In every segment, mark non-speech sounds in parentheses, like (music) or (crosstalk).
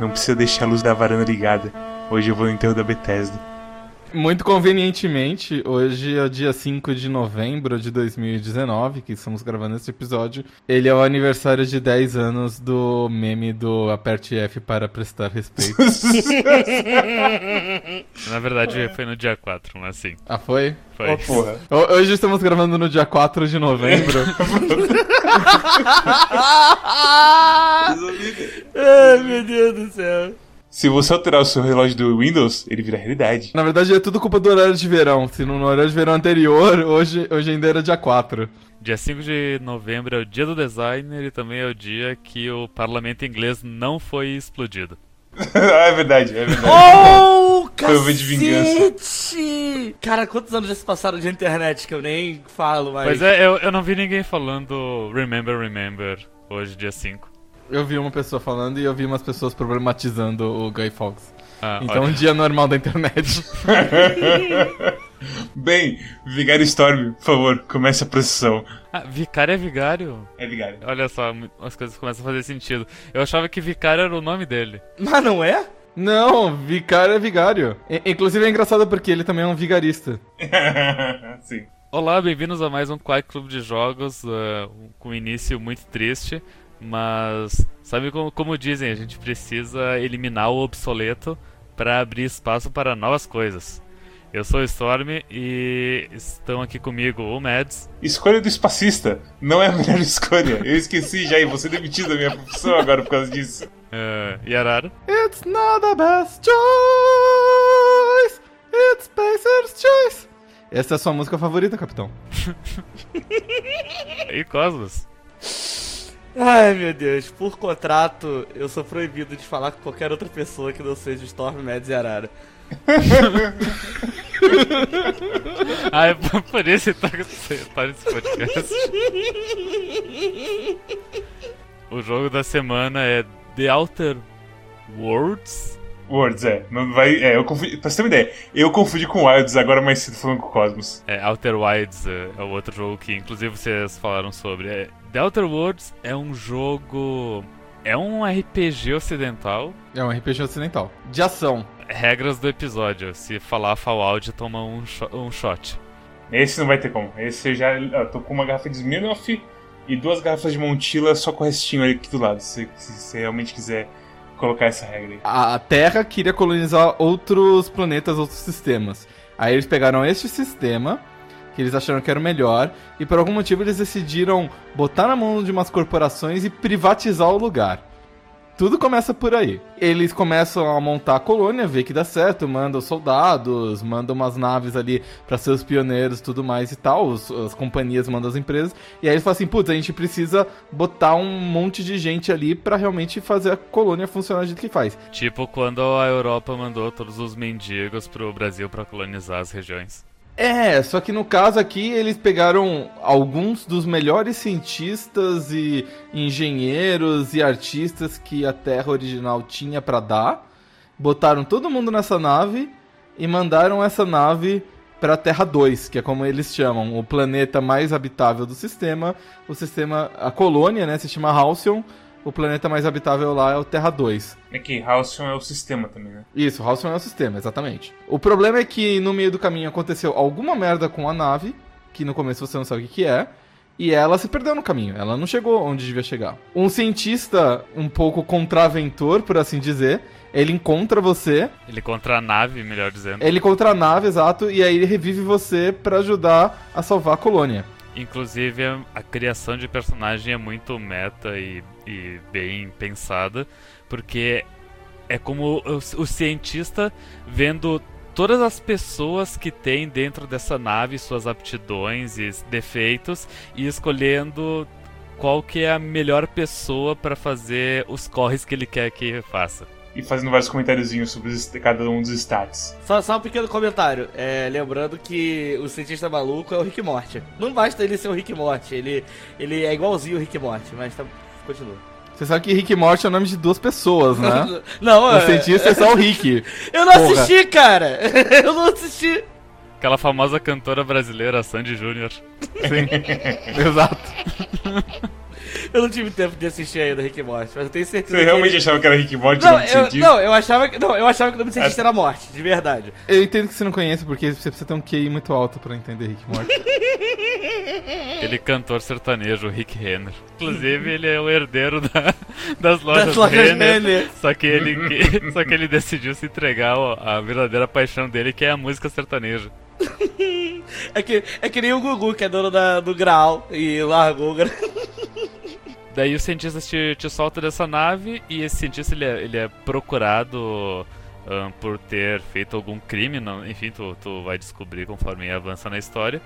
não precisa deixar a luz da varanda ligada. Hoje eu vou no enterro da Bethesda. Muito convenientemente, hoje é o dia 5 de novembro de 2019, que estamos gravando esse episódio. Ele é o aniversário de 10 anos do meme do aperte F para prestar respeito. (laughs) Na verdade, foi no dia 4, mas sim. ah, foi? Foi. Ó, porra. Ho- Hoje estamos gravando no dia 4 de novembro. (laughs) (laughs) Ai, meu Deus do céu. Se você alterar o seu relógio do Windows, ele vira realidade. Na verdade, é tudo culpa do horário de verão. Se no no horário de verão anterior, (laughs) hoje, hoje ainda era dia 4. Dia 5 de novembro é o dia do designer e também é o dia que o parlamento inglês não foi explodido. ah, (laughs) é verdade, é verdade. Oh, Foi de vingança. Cara, quantos anos já se passaram de internet que eu nem falo mais? Pois é, eu, eu não vi ninguém falando Remember, Remember hoje, dia 5. Eu vi uma pessoa falando e eu vi umas pessoas problematizando o Guy Fawkes. Ah, Então, um olha. dia normal da internet. (laughs) Bem, Vigário Storm, por favor, comece a procissão. Ah, vicário é vigário? É Vigário. Olha só, as coisas começam a fazer sentido. Eu achava que vicário era o nome dele. Mas não é? Não, vicário é vigário. Inclusive é engraçado porque ele também é um vigarista. (laughs) Sim. Olá, bem-vindos a mais um Quack Clube de Jogos, eh, com um início muito triste, mas sabe como, como dizem, a gente precisa eliminar o obsoleto para abrir espaço para novas coisas. Eu sou o Storm e estão aqui comigo o Mads, Escolha do espacista não é a melhor (laughs) escolha. Eu esqueci já e vou ser demitido da minha profissão agora por causa disso. e Arara. It's not the best choice, it's Spacer's choice. Essa é a sua música favorita, capitão? (laughs) e Cosmos. Ai, meu Deus. Por contrato, eu sou proibido de falar com qualquer outra pessoa que não seja Storm, Mads e Arara. (laughs) Ah, é por isso que tá, tá nesse podcast. O jogo da semana é The Outer Worlds. Words, é. Não vai, é, eu confundi. Pra você ter uma ideia, eu confundi com Wilds agora mais cedo falando com o Cosmos. É, Outer Wilds é, é o outro jogo que inclusive vocês falaram sobre. É, The Outer Worlds é um jogo. É um RPG ocidental. É um RPG ocidental. De ação. Regras do episódio. Se falar Fallout, toma um, um shot. Esse não vai ter como. Esse eu já. Eu tô com uma garrafa de Smirnoff e duas garrafas de Montila só com o restinho ali aqui do lado. Se, se você realmente quiser colocar essa regra aí. A Terra queria colonizar outros planetas, outros sistemas. Aí eles pegaram este sistema, que eles acharam que era o melhor, e por algum motivo eles decidiram botar na mão de umas corporações e privatizar o lugar. Tudo começa por aí. Eles começam a montar a colônia, ver que dá certo, mandam soldados, mandam umas naves ali pra ser os pioneiros tudo mais e tal. os- as companhias mandam as empresas. E aí eles falam assim: putz, a gente precisa botar um monte de gente ali pra realmente fazer a colônia funcionar do jeito que faz. Tipo quando a Europa mandou todos os mendigos pro Brasil pra colonizar as regiões. É, só que no caso aqui eles pegaram alguns dos melhores cientistas e engenheiros e artistas que a Terra original tinha pra dar, botaram todo mundo nessa nave e mandaram essa nave pra Terra 2, que é como eles chamam, o planeta mais habitável do sistema, o sistema, a colônia, né, se chama Halcyon, o planeta mais habitável lá é o Terra 2. É que Halcyon é o sistema também, né? Isso, Halcyon é o sistema, exatamente. O problema é que no meio do caminho aconteceu alguma merda com a nave, que no começo você não sabe o que, que é, e ela se perdeu no caminho, ela não chegou onde devia chegar. Um cientista um pouco contraventor, por assim dizer, ele encontra você, Ele contra a nave, melhor dizendo. Inclusive, a, criação de personagem é muito meta e, e bem pensada, porque é como o, o cientista vendo todas as pessoas que tem dentro dessa nave, suas aptidões e defeitos, e escolhendo qual que é a melhor pessoa para fazer os corres que ele quer que faça. E fazendo vários comentáriozinhos sobre cada um dos stats. Só, só um pequeno comentário. É, lembrando que o cientista maluco é o Rick Morty. Não basta ele ser o Rick Morty, ele, ele é igualzinho o Rick Morty, mas tá, continua. Você sabe que Rick Morty é o nome de duas pessoas, né? (laughs) Não, O é- cientista é só o Rick. (laughs) Eu não Porra. assisti, cara! (laughs) Eu não assisti. Aquela famosa cantora brasileira, Sandy Júnior. Sim. Exato. (laughs) Eu não tive tempo de assistir ainda Rick Morty, mas eu tenho certeza Você que realmente ele- achava que era Rick Morty Não, eu, não, eu achava que. Não, eu achava que o nome do cientista era morte, de verdade. Eu entendo que você não conhece, porque você precisa ter um QI muito alto pra entender Rick e Morty. (laughs) Aquele cantor sertanejo, Rick Renner. Inclusive, (laughs) ele é o herdeiro da- das lojas, Das lojas Renner. Renner. Só que, ele, só que ele decidiu se entregar à verdadeira paixão dele, que é a música sertaneja. (laughs) É que, é que nem o Gugu, que é dono da, do Graal, e largou o Graal. (laughs) Daí o cientista te, te solta dessa nave e esse cientista ele é, ele é procurado ahn, por ter feito algum crime, não- enfim, tu, tu vai descobrir conforme avança na história.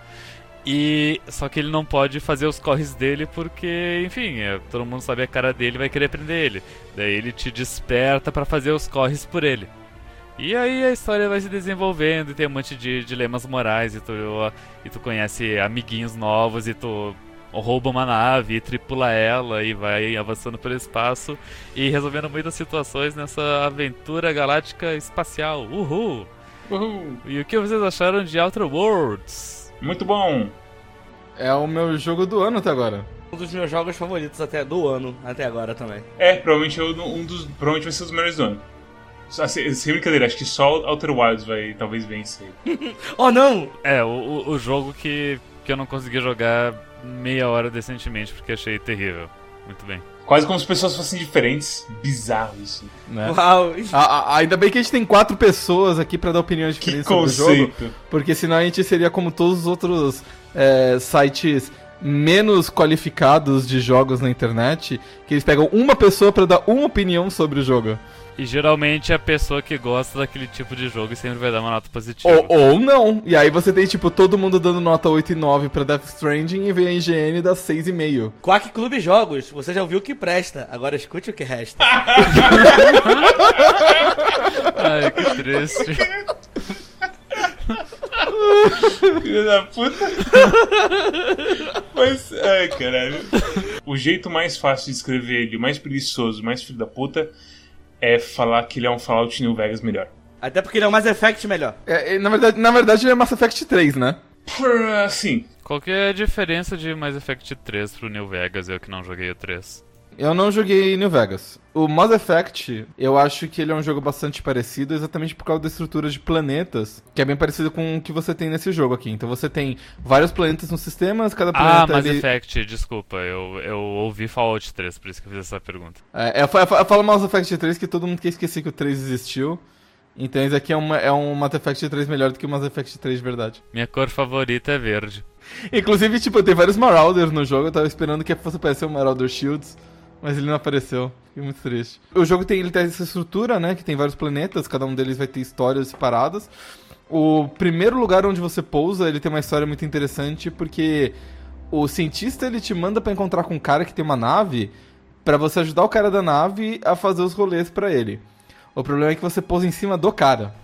E só que ele não pode fazer os corres dele porque, enfim, é, todo mundo sabe a cara dele vai querer prender ele. Daí ele te desperta pra fazer os corres por ele. E aí a história vai se desenvolvendo e tem um monte de dilemas morais e tu, e tu conhece amiguinhos novos e tu rouba uma nave e tripula ela e vai avançando pelo espaço e resolvendo muitas situações nessa aventura galáctica espacial. Uhul! Uhul. E o que vocês acharam de Outer Worlds? Muito bom. É o meu jogo do ano até agora. Um dos meus jogos favoritos até do ano, até agora também. É, provavelmente é um dos. Provavelmente vai ser um dos melhores do ano. Só- Sem brincadeira, acho que só Outer Wilds vai talvez vencer. (laughs) Oh não! É, o, o, jogo que, que eu não consegui jogar meia hora decentemente porque achei terrível. Muito bem. Quase como se as pessoas fossem diferentes. Bizarro isso. Né? Uau! A- a- ainda bem que a gente tem quatro pessoas aqui pra dar opiniões Que diferentes sobre o jogo. Porque senão a gente seria como todos os outros é, sites menos qualificados de jogos na internet, que eles pegam uma pessoa pra dar uma opinião sobre o jogo. E geralmente a pessoa que gosta daquele tipo de jogo sempre vai dar uma nota positiva. Ou, ou não. E aí você tem, tipo, todo mundo dando nota 8 e 9 pra Death Stranding e vem a IGN dar 6,5. Quack Clube Jogos, você já ouviu o que presta, agora escute o que resta. (laughs) Ai, que triste. Filho da puta. Mas, ai, caralho. O jeito mais fácil de escrever ele, o mais preguiçoso, o mais filho da puta, é falar que ele é um Fallout New Vegas melhor. Até porque ele é o Mass Effect melhor. É, é, na, verdade, na verdade, ele é Mass Effect 3, né? Por, assim, Qual que é a diferença de Mass Effect 3 pro New Vegas, eu que não joguei o 3? Eu não joguei New Vegas. O Mass Effect, eu acho que ele é um jogo bastante parecido, exatamente por causa da estrutura de planetas, que é bem parecido com o que você tem nesse jogo aqui. Então você tem vários planetas no sistema, cada Ah, planeta Mass ele... Effect, desculpa, eu, eu ouvi Fallout 3, por isso que eu fiz essa pergunta. É, eu, eu eu falo Mass Effect 3 que todo mundo quer esquecer que o 3 existiu. Então esse aqui é, uma, é um Mass Effect 3 melhor do que o Mass Effect 3 de verdade. Minha cor favorita é verde. Inclusive, tipo, tem vários Marauders no jogo, eu tava esperando que fosse aparecer o Marauder Shields, mas ele não apareceu. Fiquei muito triste. O jogo tem, ele tem essa estrutura, né, que tem vários planetas, cada um deles vai ter histórias separadas. O primeiro lugar onde você pousa, ele tem uma história muito interessante, porque o cientista, ele te manda pra encontrar com um cara que tem uma nave, pra você ajudar o cara da nave a fazer os rolês pra ele. O problema é que você pousa em cima do cara.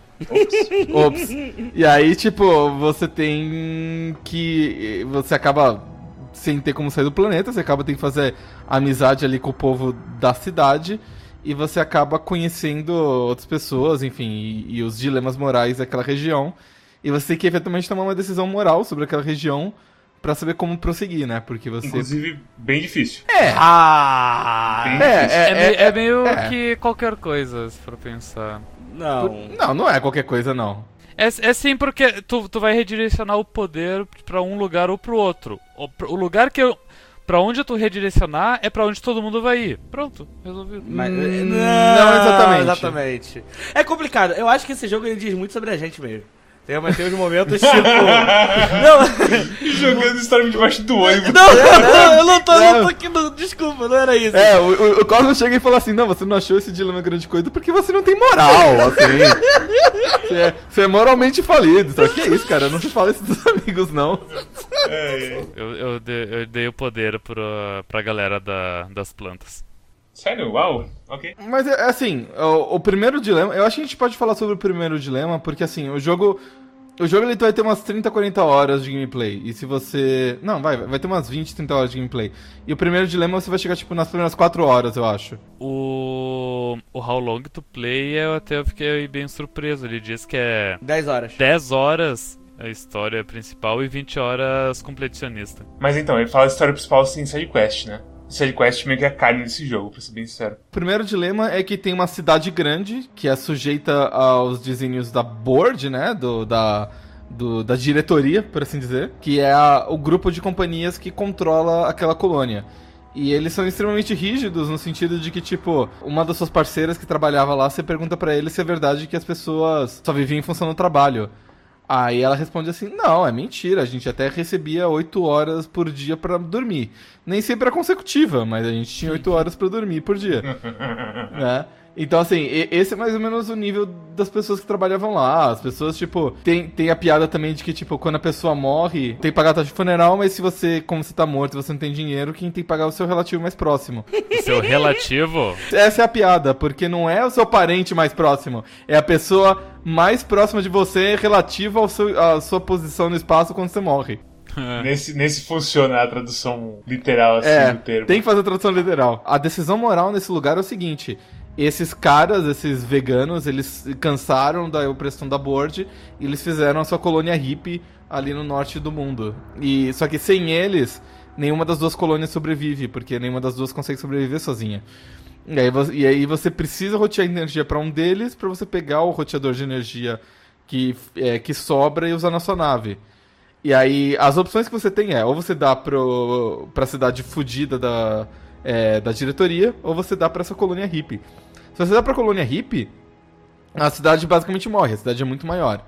Ops. E aí, tipo, você tem que. Você acaba sem ter como sair do planeta, você acaba tendo que fazer amizade ali com o povo da cidade. E você acaba conhecendo outras pessoas, enfim, e, e os dilemas morais daquela região. E você tem que eventualmente tomar uma decisão moral sobre aquela região pra saber como prosseguir, né? Porque você. inclusive, bem difícil. É! Ah! Bem É, difícil. é, É, meio- é meio é. que qualquer coisa, se for pensar. Não. Não, não é qualquer coisa, não. É, é sim porque tu, tu vai redirecionar o poder pra um lugar ou pro outro. O, o lugar que eu. Pra onde tu redirecionar é pra onde todo mundo vai ir. Pronto, resolvido. Mas, Hum, não, não exatamente. exatamente. É complicado. Eu acho que esse jogo ele diz muito sobre a gente mesmo. Tem, mas tem uns momentos tipo. (laughs) não, Jogando Storm debaixo do ônibus. não, não, eu não tô, eu não tô aqui. Não, desculpa, não era isso. É, o, o, o Cosmo chega e fala assim: Não, você não achou esse dilema grande coisa porque você não tem moral, assim. você, é, você é moralmente falido. Só que é isso, cara. Não se fala isso dos amigos, não. É, é. Eu, eu, dei, eu dei o poder pro, pra galera da, das plantas. Sério? Uau. Ok. Mas é assim, o, o primeiro dilema. Eu acho que a gente pode falar sobre o primeiro dilema, porque assim, o jogo. O jogo ele vai ter umas 30, 40 horas de gameplay. E se você. Não, vai, vai ter umas 20, 30 horas de gameplay. E o primeiro dilema você vai chegar, tipo, nas primeiras 4 horas, eu acho. O, o How Long to Play eu até fiquei bem surpreso. Ele diz que é 10 horas. 10 horas a história principal e 20 horas completionista. Mas então, ele fala a história principal sem sidequest, né? Sidequest meio que é carne desse jogo, pra ser bem sincero. O primeiro dilema é que tem uma cidade grande, que é sujeita aos desígnios da board, né? Do, da, do, da diretoria, por assim dizer. Que é a- o grupo de companhias que controla aquela colônia. E eles são extremamente rígidos no sentido de que, tipo, uma das suas parceiras que trabalhava lá, você pergunta pra ele se é verdade que as pessoas só viviam em função do trabalho. Aí ela responde assim: Não, é mentira. A gente até recebia 8 horas por dia pra dormir. Nem sempre era consecutiva, mas a gente tinha 8 horas pra dormir por dia. (laughs) né? Então, assim, esse é mais ou menos o nível das pessoas que trabalhavam lá. As pessoas, tipo, tem, tem a piada também de que, tipo, quando a pessoa morre, tem que pagar a taxa de funeral, mas se você, como você tá morto e você não tem dinheiro, quem tem que pagar é o seu relativo mais próximo. O seu (laughs) relativo. Essa é a piada, porque não é o seu parente mais próximo, é a pessoa mais próxima de você relativa ao seu, à sua posição no espaço quando você morre. Nesse, nesse funciona a tradução literal, assim, É, do termo. tem que fazer a tradução literal. A decisão moral nesse lugar é o seguinte: esses caras, esses veganos, eles cansaram da opressão da board e eles fizeram a sua colônia hippie ali no norte do mundo. E só que sem eles, nenhuma das duas colônias sobrevive, porque nenhuma das duas consegue sobreviver sozinha. E aí, e aí você precisa rotear energia para um deles para você pegar o roteador de energia que, é, que sobra e usar na sua nave. E aí, as opções que você tem é, ou você dá pro, pra cidade fudida da, é, da diretoria, ou você dá pra essa colônia hippie. Se você dá pra colônia hippie, a cidade basicamente morre, a cidade é muito maior.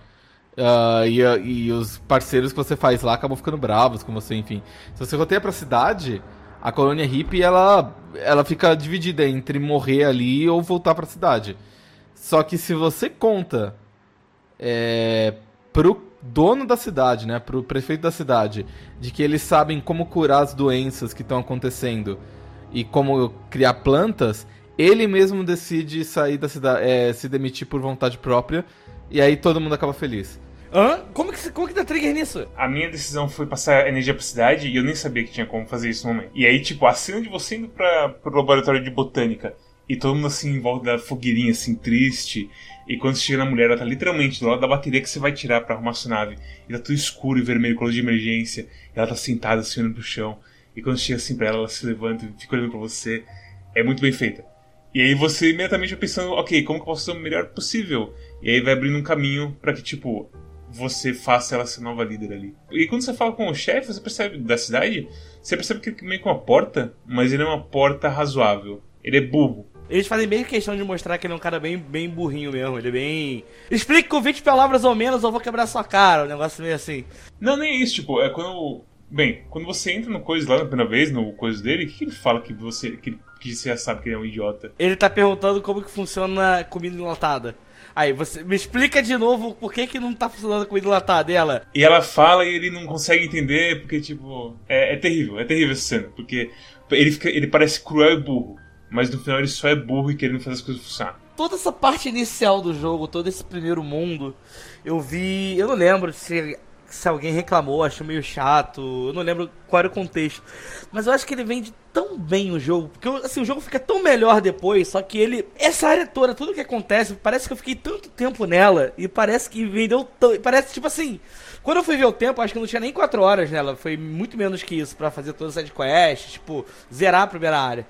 Ah, e, e os parceiros que você faz lá acabam ficando bravos com você, enfim. Se você roteia pra cidade, a colônia hippie, ela, ela fica dividida entre morrer ali ou voltar pra cidade. Só que se você conta é, pro dono da cidade, né, pro prefeito da cidade, de que eles sabem como curar as doenças que estão acontecendo e como criar plantas, ele mesmo decide sair da cidade, é, se demitir por vontade própria, e aí todo mundo acaba feliz. Hã? Como que, como que dá trigger nisso? A minha decisão foi passar energia pra cidade e eu nem sabia que tinha como fazer isso no momento. E aí, tipo, a cena de você indo pra, pro laboratório de botânica e todo mundo assim em volta da fogueirinha, assim, triste. E quando você chega na mulher, ela tá literalmente do lado da bateria que você vai tirar pra arrumar sua nave. E tá tudo escuro e vermelho, luz de emergência. E ela tá sentada assim, olhando pro chão. E quando chega assim pra ela, ela se levanta e fica olhando pra você. É muito bem feita. E aí você imediatamente vai pensando, ok, como que eu posso ser o melhor possível? E aí vai abrindo um caminho pra que, tipo, você faça ela ser nova líder ali. E quando você fala com o chefe, você percebe da cidade, você percebe que ele é meio que uma porta, mas ele é uma porta razoável. Ele é burro. Eles fazem bem questão de mostrar que ele é um cara bem, bem burrinho mesmo. Ele é bem. Explique com 20 palavras ou menos, ou vou quebrar sua cara. Um negócio meio assim. Não, nem isso, tipo, é quando. Bem, quando você entra no coisa lá na primeira vez, no coisa dele, o que, ele fala que você. Que, que você já sabe que ele é um idiota? Ele tá perguntando como que funciona comida enlatada. Aí, você me explica de novo por que, que não tá funcionando a comida enlatada dela. E ela fala e ele não consegue entender, porque, tipo. É, é terrível, é terrível essa cena, porque ele, fica, ele parece cruel e burro, mas no final ele só é burro e querendo fazer as coisas funcionar. Toda essa parte inicial do jogo, todo esse primeiro mundo, eu vi. Eu não lembro se, se alguém reclamou, achou meio chato. Eu não lembro qual era o contexto. Mas eu acho que ele vende tão bem o jogo. Porque assim, o jogo fica tão melhor depois. Só que ele. Essa área toda, tudo que acontece, parece que eu fiquei tanto tempo nela. E parece que vendeu tão. Parece tipo assim. Quando eu fui ver o tempo, acho que não tinha nem 4 horas nela. Foi muito menos que isso pra fazer todas as sidequests, tipo, zerar a primeira área.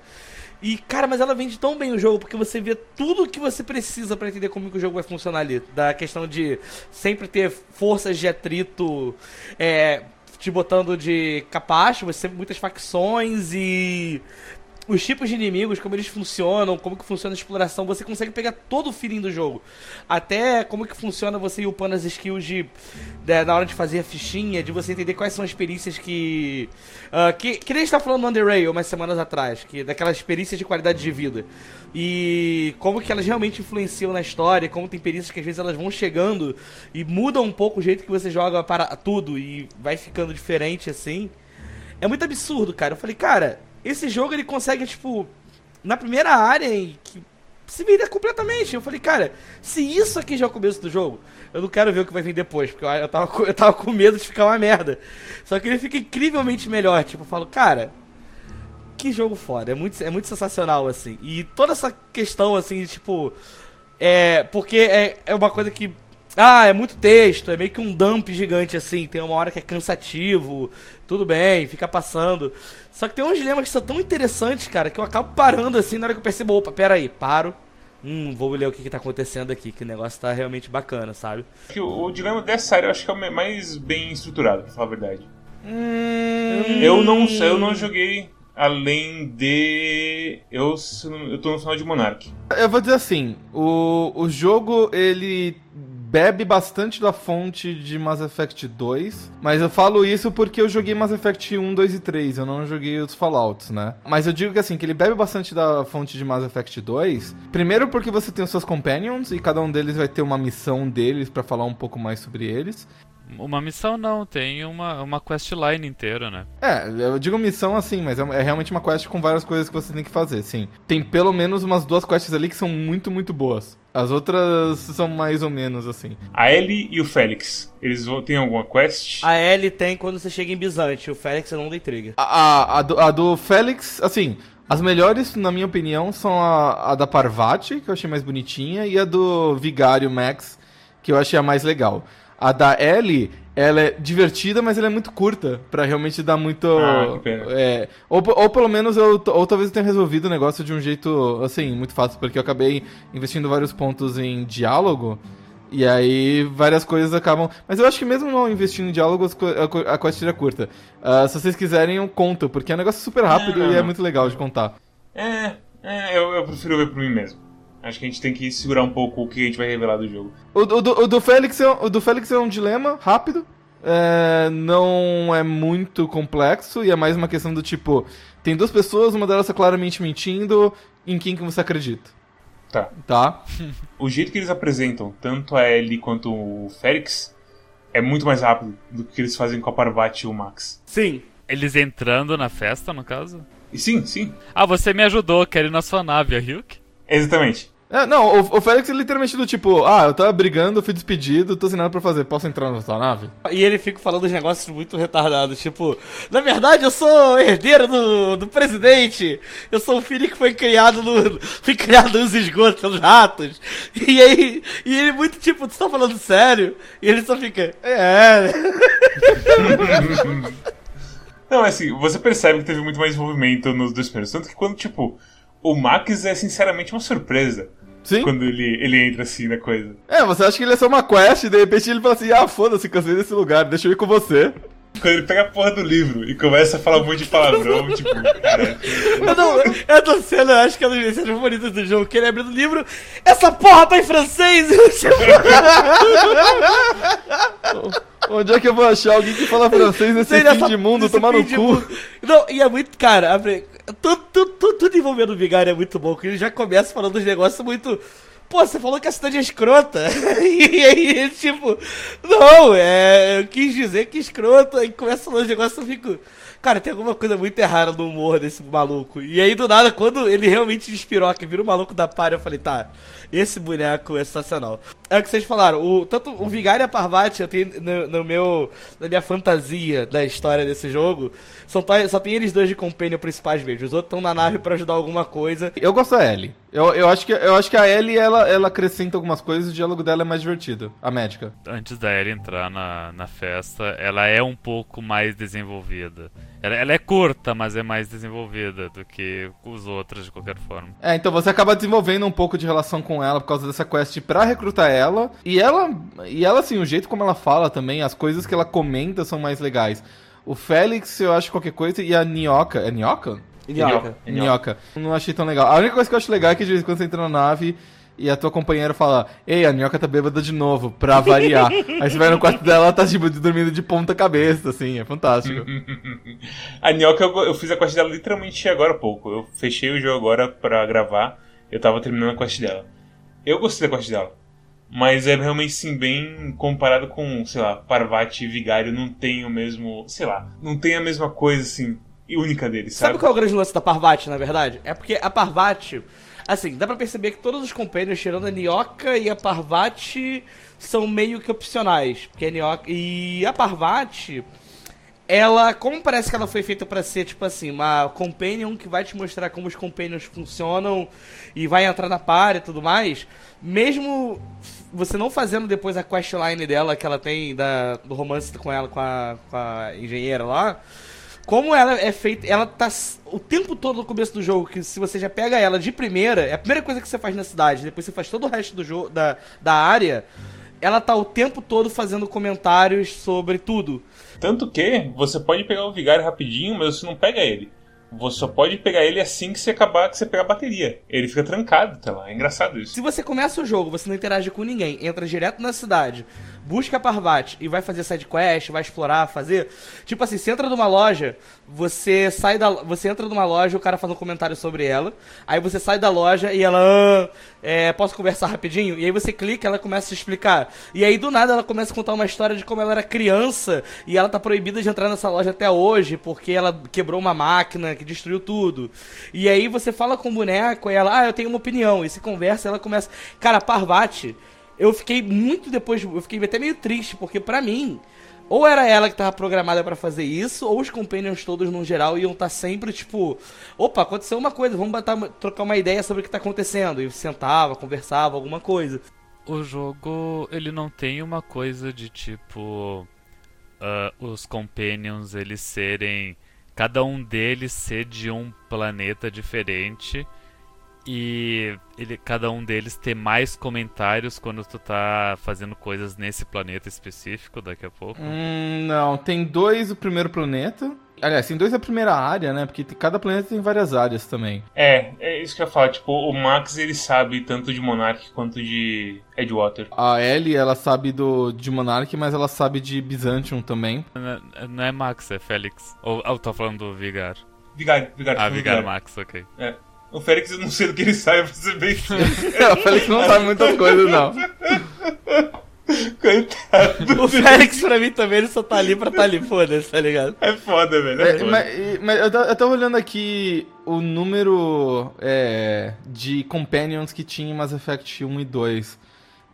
E, cara, mas ela vende tão bem o jogo, porque você vê tudo que você precisa pra entender como que o jogo vai funcionar ali. Da questão de sempre ter forças de atrito, é, te botando de capacho, você muitas facções e os tipos de inimigos, como eles funcionam, como que funciona a exploração, você consegue pegar todo o feeling do jogo. Até como que funciona você ir upando as skills de, de, na hora de fazer a fichinha, de você entender quais são as perícias que. Uh, que, que nem a gente tá falando no Underrail umas semanas atrás, que daquelas perícias de qualidade de vida. E como que elas realmente influenciam na história, como tem perícias que às vezes elas vão chegando e mudam um pouco o jeito que você joga para tudo e vai ficando diferente assim. É muito absurdo, cara. Eu falei, cara, esse jogo ele consegue, tipo, na primeira área que se vender completamente. Eu falei, cara, se isso aqui já é o começo do jogo, eu não quero ver o que vai vir depois, porque eu tava, eu tava com medo de ficar uma merda. Só que ele fica incrivelmente melhor. Tipo, eu falo, cara, que jogo foda. É muito, é muito sensacional, assim. E toda essa questão, assim, tipo. É. Porque é, é uma coisa que ah, é muito texto, é meio que um dump gigante assim. Tem uma hora que é cansativo, tudo bem, fica passando. Só que tem uns dilemas que são tão interessantes, cara, que eu acabo parando assim na hora que eu percebo, opa, pera aí, paro. Hum, vou ler o que, que tá acontecendo aqui, que o negócio tá realmente bacana, sabe? O, o dilema dessa série eu acho que é o mais bem estruturado, pra falar a verdade. Hum... Eu não eu não joguei além de. Eu, eu tô no final de Monarch. Eu vou dizer assim, o, o jogo ele bebe bastante da fonte de Mass Effect 2, mas eu falo isso porque eu joguei Mass Effect 1, 2 e 3, eu não joguei os Fallouts, né? Mas eu digo que assim, que ele bebe bastante da fonte de Mass Effect 2, primeiro porque você tem os seus companions e cada um deles vai ter uma missão deles para falar um pouco mais sobre eles. Uma missão não, tem uma, uma questline inteira, né? É, eu digo missão assim, mas é, é, realmente uma quest com várias coisas que você tem que fazer, sim. Tem pelo menos umas duas quests ali que são muito, muito boas. As outras são mais ou menos assim. A Ellie e o Félix, eles têm alguma quest? A Ellie tem quando você chega em Bizante, o Félix não tem trigger. A, a, a, do, a do Félix, assim, as melhores, na minha opinião, são a, a da Parvati, que eu achei mais bonitinha, e a do Vigário Max, que eu achei a mais legal. A da Ellie, ela é divertida, mas ela é muito curta para realmente dar muito. Ah, que pena. É, ou, ou pelo menos eu. Ou talvez eu tenha resolvido o negócio de um jeito, assim, muito fácil, porque eu acabei investindo vários pontos em diálogo. E aí várias coisas acabam. Mas eu acho que mesmo não investindo em diálogos, a quest é curta. Uh, se vocês quiserem, eu conto, porque é um negócio super rápido é, e é muito legal de contar. É, é eu, eu prefiro ver por mim mesmo. Acho que a gente tem que segurar um pouco o que a gente vai revelar do jogo. O, o, do, o do, Félix, é, o do Félix é um dilema rápido. É, não é muito complexo e é mais uma questão do tipo: tem duas pessoas, uma delas está claramente mentindo, em quem que você acredita? Tá. Tá. (laughs) o jeito que eles apresentam, tanto a Ellie quanto o Félix, é muito mais rápido do que eles fazem com a Parvati e o Max. Sim. Eles entrando na festa, no caso? Sim, sim. Ah, você me ajudou, quero ir na sua nave, a Ryuk? Exatamente. É, não, o, o Félix é literalmente do tipo, ah, eu tava brigando, fui despedido, tô sem nada pra fazer, posso entrar na sua nave? E ele fica falando uns negócios muito retardados, tipo, na verdade eu sou herdeiro do, do presidente, eu sou o filho que foi criado no. (laughs) fui criado nos esgotos pelos ratos. E aí, e ele muito tipo, tu tá falando sério? E ele só fica, é. (laughs) Não, assim, você percebe que teve muito mais envolvimento nos dois primeiros. Tanto que quando, tipo, o Max é sinceramente uma surpresa. Sim. Quando ele, ele entra assim na coisa. É, você acha que ele é só uma quest e de repente ele fala assim: ah, foda-se, cansei desse lugar, deixa eu ir com você. Quando ele pega a porra do livro e começa a falar um monte de palavrão, tipo, (laughs) cara. Eu não, essa cena, eu acho que é uma das cenas favoritas do jogo, que ele abre o livro, essa porra tá em francês! (laughs) Onde é que eu vou achar alguém que fala francês nesse Sei fim de mundo, tomar no cu? Não, e é muito, cara, abre, tudo, tudo, tudo, tudo envolvendo o Vigário é muito bom, que ele já começa falando dos negócios muito. Pô, você falou que a cidade é escrota. (laughs) e aí, tipo, não, é. Eu quis dizer que escrota. Aí começa falando os negócios, eu fico. Cara, tem alguma coisa muito errada no humor desse maluco. E aí, do nada, quando ele realmente despiroca, vira o maluco da par, eu falei, tá, esse boneco é sensacional. É o que vocês falaram, o, tanto o Vigário e a Parvati, eu tenho no, no, meu, na minha fantasia da história desse jogo, são, só tem eles dois de companion principais mesmo. Os outros estão na nave para ajudar alguma coisa. Eu gosto da Ellie. Eu, eu, acho que, eu acho que a Ellie, ela, ela acrescenta algumas coisas e o diálogo dela é mais divertido. A médica. Antes da Ellie entrar na, na festa, ela é um pouco mais desenvolvida. Ela, ela, é curta, mas é mais desenvolvida do que os outros, de qualquer forma. É, então você acaba desenvolvendo um pouco de relação com ela por causa dessa quest pra recrutar ela. E ela, e ela assim, o jeito como ela fala também, as coisas que ela comenta são mais legais. O Félix, eu acho qualquer coisa, e a Nioka. É Nioka? Minhoca. É Minhoca. Não achei tão legal. A única coisa que eu acho legal é que de vez em quando você entra na nave e a tua companheira fala: Ei, a minhoca tá bêbada de novo, pra variar. (laughs) Aí você vai no quarto dela, ela tá tipo dormindo de ponta cabeça, assim, é fantástico. (laughs) A Nhoca, eu, eu fiz a quest dela literalmente agora há pouco. Eu fechei o jogo agora pra gravar. Eu tava terminando a quest dela. Eu gostei da quest dela. Mas é realmente sim, bem comparado com, sei lá, Parvati e Vigário não tem o mesmo. Sei lá, não tem a mesma coisa assim, única deles, Sabe sabe? qual é o grande lance da Parvati, na verdade? É porque a Parvati, assim, dá pra perceber que todos os companions, tirando a Nioka e a Parvati, são meio que opcionais. Porque a Nioka. E a Parvati, ela, como parece que ela foi feita pra ser, tipo assim, uma companion que vai te mostrar como os companions funcionam e vai entrar na par e tudo mais, mesmo você não fazendo depois a questline dela que ela tem da, do romance com ela, com a, com a engenheira lá, como ela é feita, ela tá o tempo todo no começo do jogo, que se você já pega ela de primeira, é a primeira coisa que você faz na cidade, depois você faz todo o resto do jogo, da, da área, ela tá o tempo todo fazendo comentários sobre tudo. Tanto que você pode pegar o Vigário rapidinho, mas você não pega ele. Você só pode pegar ele assim que você acabar, que você pegar a bateria. Ele fica trancado até lá. É engraçado isso. Se você começa o jogo, você não interage com ninguém, entra direto na cidade, busca Parvati e vai fazer side quest, vai explorar, fazer. Tipo assim, você entra numa loja, você sai da. Você entra numa loja, o cara faz um comentário sobre ela, aí você sai da loja e ela. "Ah, é, posso conversar rapidinho? E aí você clica, ela começa a se explicar. E aí do nada ela começa a contar uma história de como ela era criança e ela tá proibida de entrar nessa loja até hoje porque ela quebrou uma máquina que destruiu tudo. E aí você fala com o boneco e ela, ah, eu tenho uma opinião. E se conversa, ela começa. Cara, Parvati, eu fiquei muito depois, eu fiquei até meio triste, porque pra mim, ou era ela que tava programada pra fazer isso, ou os companions todos no geral iam estar sempre tipo, opa, aconteceu uma coisa, vamos botar, trocar uma ideia sobre o que tá acontecendo. E sentava, conversava, alguma coisa. O jogo, ele não tem uma coisa de tipo. ah, os companions eles serem. Cada um deles ser de um planeta diferente. E ele, cada um deles ter mais comentários quando tu tá fazendo coisas nesse planeta específico daqui a pouco. Hum, não, tem dois o primeiro planeta. Aliás, tem dois a primeira área, né? Porque cada planeta tem várias áreas também. É, é isso que eu ia falar. Tipo, o Max ele sabe tanto de Monarch quanto de Edgewater. A Ellie, ela sabe do, de Monarch, mas ela sabe de Byzantium também. Não- Não é Max, é Félix. Ou ah, eu tô falando do Vigar. Vigário, Vigário. Ah, Vigar Vigário. Max, ok. É. O Félix eu não sei do que ele sabe, pra ser bem a Felix não sabe muitas coisas, não. Coitado. O Félix, pra mim também, ele só tá ali pra tá ali, foda-se, tá ligado? É foda, velho. É É, foda. mas mas eu, eu tava olhando aqui o número é, de companions que tinha em Mass Effect 1 e 2.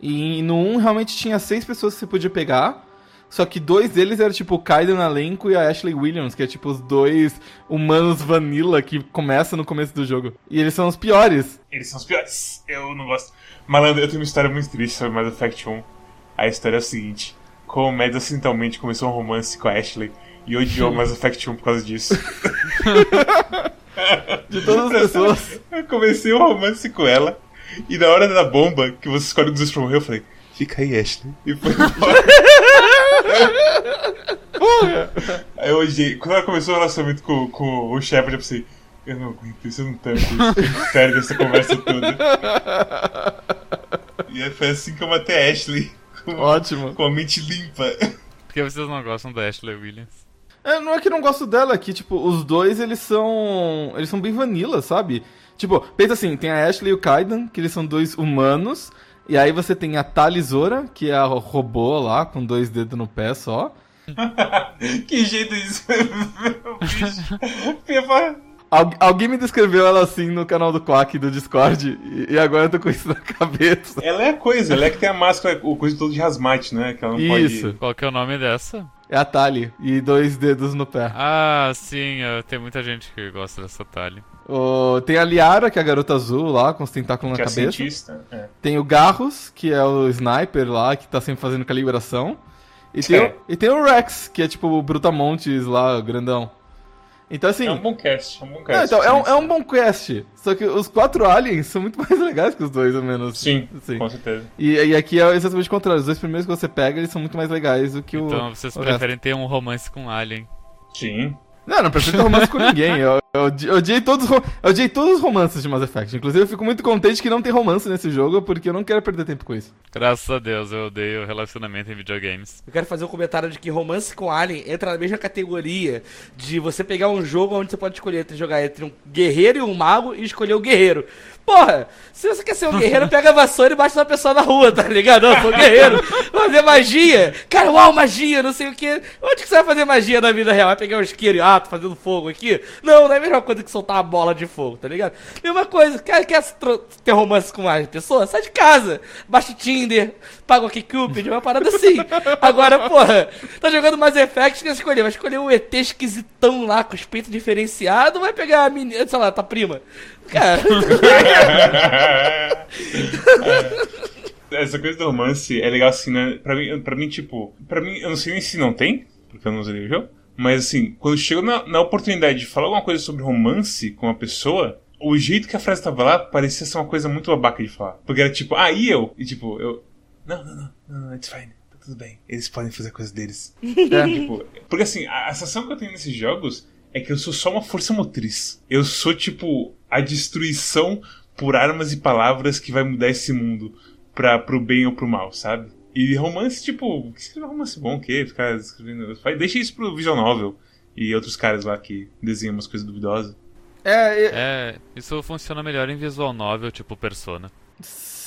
E no 1 realmente tinha seis pessoas que você podia pegar. Só que dois deles eram tipo o Kaido no elenco e a Ashley Williams, que é tipo os dois humanos vanilla que começam no começo do jogo. E eles são os piores. Eles são os piores. Eu não gosto. Malandro, eu tenho uma história muito triste sobre Mass Effect 1. A história é a seguinte: como o Mads acidentalmente começou um romance com a Ashley e odiou (laughs) Mass Effect 1 por causa disso. (laughs) De todas as pessoas. Eu comecei um romance com ela e na hora da bomba, que você escolhe pra morrer, eu falei: fica aí, Ashley. E foi embora. (laughs) aí eu odiei. Quando ela começou o relacionamento com, com o Shepard, eu pensei: eu não aguento isso, eu não tanto. Eu perde essa conversa toda. E aí foi assim que eu matei a Ashley. Com, Ótimo. com a mente limpa. Por que vocês não gostam da Ashley Williams? É, não é que eu não gosto dela, é que, tipo, os dois, eles são. Eles são bem vanilla, sabe? Tipo, pensa assim, tem a Ashley e o Kaidan, que eles são dois humanos. E aí você tem a Talizora, que é a robô lá, com dois dedos no pé só. (laughs) que jeito isso. Bicho. Pior- Al- alguém me descreveu ela assim no canal do Quack do Discord, e, e agora eu tô com isso na (laughs) cabeça. Ela é a coisa, ela é que tem a máscara, o coisa todo de rasmate, né? Que ela não Isso. pode. Qual que é o nome dessa? É a Tali, e dois dedos no pé. Ah, sim, eh, tem muita gente que gosta dessa talha. O- tem a Liara, que é a garota azul lá, com os tentáculos Que na é cabeça. cientista. É. Tem o Garros, que é o sniper lá, que tá sempre fazendo calibração. E tem, É. o, e tem o Rex, que é tipo o Brutamontes lá, grandão. Então assim. É um bom cast, é um bom não, cast. então, é, um, é um bom quest. Só que os quatro aliens são muito (laughs) mais legais que os dois, ao menos. Sim, Sim. com certeza. E, e aqui é exatamente o contrário. Os dois primeiros que você pega, eles são muito mais legais do que o. Então vocês o preferem ter um romance com Alien. Sim. Não, não preciso ter romance com ninguém. Eu, eu, eu odiei, todos, eu odiei todos os romances de Mass Effect. Inclusive, eu fico muito contente que não tem romance nesse jogo, porque eu não quero perder tempo com isso. Graças a Deus, eu odeio relacionamento em videogames. Eu quero fazer um comentário de que romance com Alien entra na mesma categoria de você pegar um jogo onde você pode escolher entre jogar entre um guerreiro e um mago e escolher o guerreiro. Porra, se você quer ser um guerreiro, (laughs) pega a vassoura e bate uma pessoa na rua, tá ligado? Não, sou guerreiro. Fazer magia. Cara, uau, magia, não sei o que. Onde que você vai fazer magia na vida real? Vai pegar um isqueiro e, ah, tô fazendo fogo aqui? Não, não é a mesma coisa que soltar uma bola de fogo, tá ligado? Mesma coisa, quer, quer ter romance com mais pessoas? Sai de casa. Baixa o Tinder, paga o OkCupid, uma parada assim. Agora, porra, tá jogando Mass Effect, quer escolher? Vai escolher um ET esquisitão lá, com os peitos diferenciados, ou vai pegar a menina, sei lá, tua prima? Cara, Essa coisa do romance é legal assim, né? Pra mim, pra mim, tipo, pra mim, eu não sei nem se não tem, porque eu não usei o jogo, mas assim, quando chegou na, na oportunidade de falar alguma coisa sobre romance com uma pessoa, o jeito que a frase tava lá parecia ser uma coisa muito babaca de falar. Porque era tipo, ah, e eu? E tipo, eu. Não, não, não, não, não, it's fine. Tá tudo bem. Eles podem fazer a coisa deles. (laughs) É. Tipo, porque assim, a, a sensação que eu tenho nesses jogos é que eu sou só uma força motriz. Eu sou, tipo, a destruição por armas e palavras que vai mudar esse mundo pra, pro bem ou pro mal, sabe? E romance, tipo, que escrever romance bom, o quê? Ficar escrevendo. Vai- Deixa isso pro Visual Novel e outros caras lá que desenham umas coisas duvidosas. É, é- É, isso funciona melhor em visual novel, tipo Persona.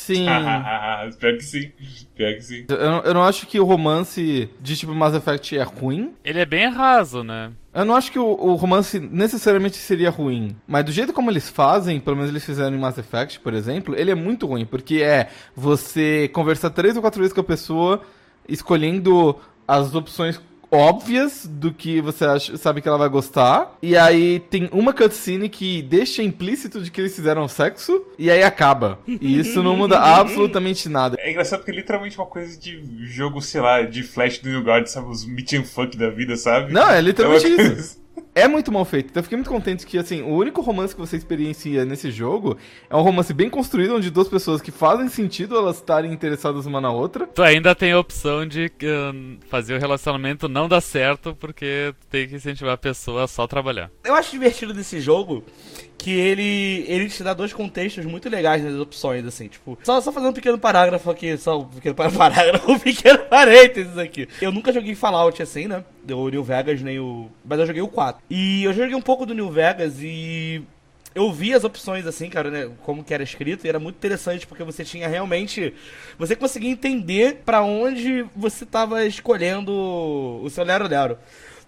Sim. (laughs) Pior que sim. Pior que sim. Eu, não- eu não acho que o romance de tipo Mass Effect é ruim. Ele é bem raso, né? Eu não acho que o, o romance necessariamente seria ruim. Mas do jeito como eles fazem, pelo menos eles fizeram em Mass Effect, por exemplo, ele é muito ruim. Porque é você conversar três ou quatro vezes com a pessoa, escolhendo as opções óbvias do que você acha- sabe que ela vai gostar. E aí tem uma cutscene que deixa implícito de que eles fizeram sexo. E aí acaba. E isso não muda (laughs) absolutamente nada. É engraçado porque é literalmente uma coisa de jogo, sei lá, de Flash do New Guard, sabe? Os meet and fuck da vida, sabe? Não, é literalmente uma isso. É muito mal feito. Então eu fiquei muito contente que, assim, o único romance que você experiencia nesse jogo é um romance bem construído, onde duas pessoas que fazem sentido elas estarem interessadas uma na outra. Tu ainda tem a opção de hum, fazer o relacionamento não dar certo, porque tu tem que incentivar a pessoa a só trabalhar. eu acho divertido desse jogo que ele ele te dá dois contextos muito legais nas opções, assim, tipo, só, só fazer um pequeno parágrafo aqui, só um pequeno par- (laughs) parágrafo, um pequeno parênteses aqui. Eu nunca joguei Fallout assim, né? O New Vegas nem o. Mas eu joguei o 4. E eu joguei um pouco do New Vegas e. Eu vi as opções assim, cara, né, como que era escrito, e era muito interessante porque você tinha realmente, você conseguia entender pra onde você tava escolhendo o seu lero lero.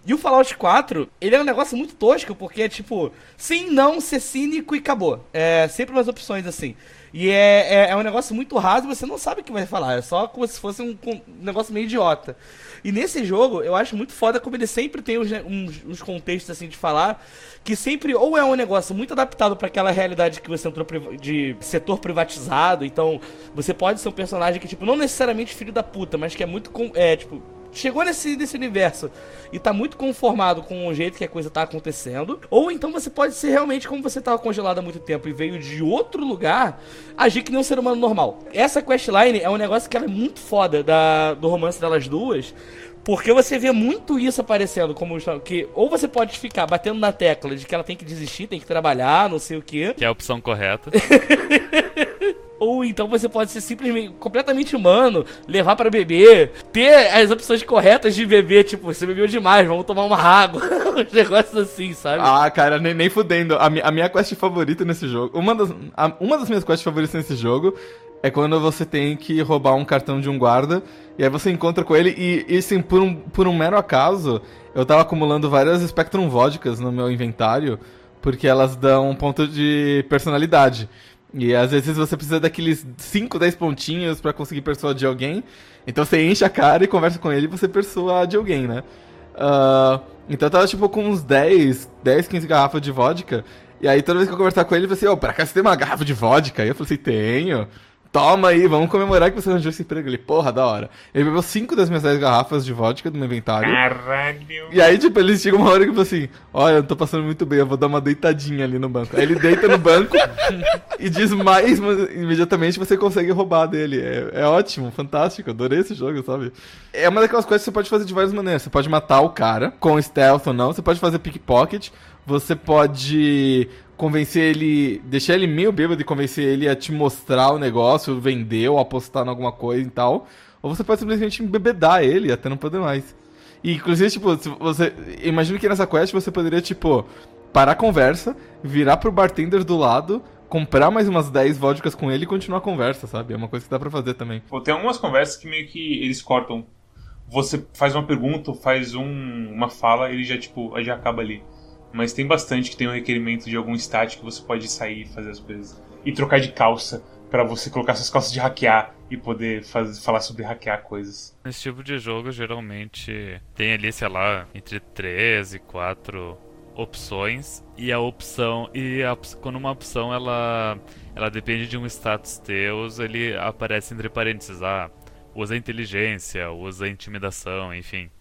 E o Fallout 4, ele é um negócio muito tosco, porque é tipo, sim, não, ser cínico e acabou. É sempre umas opções assim. E é, é, é um negócio muito raso você não sabe o que vai falar. É só como se fosse um, um negócio meio idiota. E nesse jogo, eu acho muito foda como ele sempre tem uns, uns, uns contextos assim de falar, que sempre ou é um negócio muito adaptado para aquela realidade que você entrou de setor privatizado, então você pode ser um personagem que, tipo, não necessariamente filho da puta, mas que é muito. É, tipo, chegou nesse, nesse universo e tá muito conformado com o jeito que a coisa tá acontecendo, ou então você pode ser realmente como você tava congelado há muito tempo e veio de outro lugar, agir que nem um ser humano normal. Essa questline é um negócio que ela é muito foda da, do romance delas duas, porque você vê muito isso aparecendo, como que ou você pode ficar batendo na tecla de que ela tem que desistir, tem que trabalhar, não sei o quê, Que é a opção correta. (laughs) ou então você pode ser simplesmente completamente humano, levar pra beber, ter as opções corretas de beber, tipo, você bebeu demais, vamos tomar uma água, (laughs) uns negócios assim, sabe? Ah, cara, nem, nem fudendo. A, mi- a minha quest favorita nesse jogo. Uma das, a- uma das minhas quests favoritas nesse jogo é quando você tem que roubar um cartão de um guarda. E aí você encontra com ele e, e assim, por um, por um mero acaso, eu tava acumulando várias Spectrum vodkas no meu inventário, porque elas dão um ponto de personalidade. E às vezes você precisa daqueles 5, 10 pontinhos pra conseguir persuadir alguém. Então você enche a cara e conversa com ele e você persuade alguém, né? Ah, então eu tava tipo com uns 10, 10, 15 garrafas de vodka. E aí toda vez que eu conversar com ele, ele falou assim, ô, pra cá você tem uma garrafa de vodka? E eu falei assim, tenho. Toma aí, vamos comemorar que você arranjou esse emprego. Ele, porra, da hora. Ele bebeu cinco das minhas 10 garrafas de vodka do meu inventário. Caralho. E aí, tipo, ele chega uma hora que fala assim: Olha, eu tô passando muito bem, eu vou dar uma deitadinha ali no banco. Aí ele deita no banco (laughs) e diz mais, mas imediatamente você consegue roubar dele. É, é ótimo, fantástico, adorei esse jogo, sabe? É uma daquelas coisas que você pode fazer de várias maneiras. Você pode matar o cara, com stealth ou não, você pode fazer pickpocket, você pode convencer ele, deixar ele meio bêbado e convencer ele a te mostrar o negócio, vender ou apostar em alguma coisa e tal. Ou você pode simplesmente embebedar ele até não poder mais. E, inclusive, tipo, você. Imagino que nessa quest você poderia, tipo, parar a conversa, virar pro bartender do lado, comprar mais umas 10 vodkas com ele e continuar a conversa, sabe? É uma coisa que dá pra fazer também. Pô, tem algumas conversas que meio que eles cortam. Você faz uma pergunta, faz um, uma fala, ele já, tipo, já acaba ali. Mas tem bastante que tem um requerimento de algum stat que você pode sair e fazer as coisas. E trocar de calça para você colocar suas calças de hackear e poder faz, falar sobre hackear coisas. Nesse tipo de jogo, geralmente tem ali, sei lá, entre 3 e 4 opções e a opção e a, quando uma opção ela ela depende de um status teu, ele aparece entre parênteses, ah, usa inteligência, usa intimidação, enfim.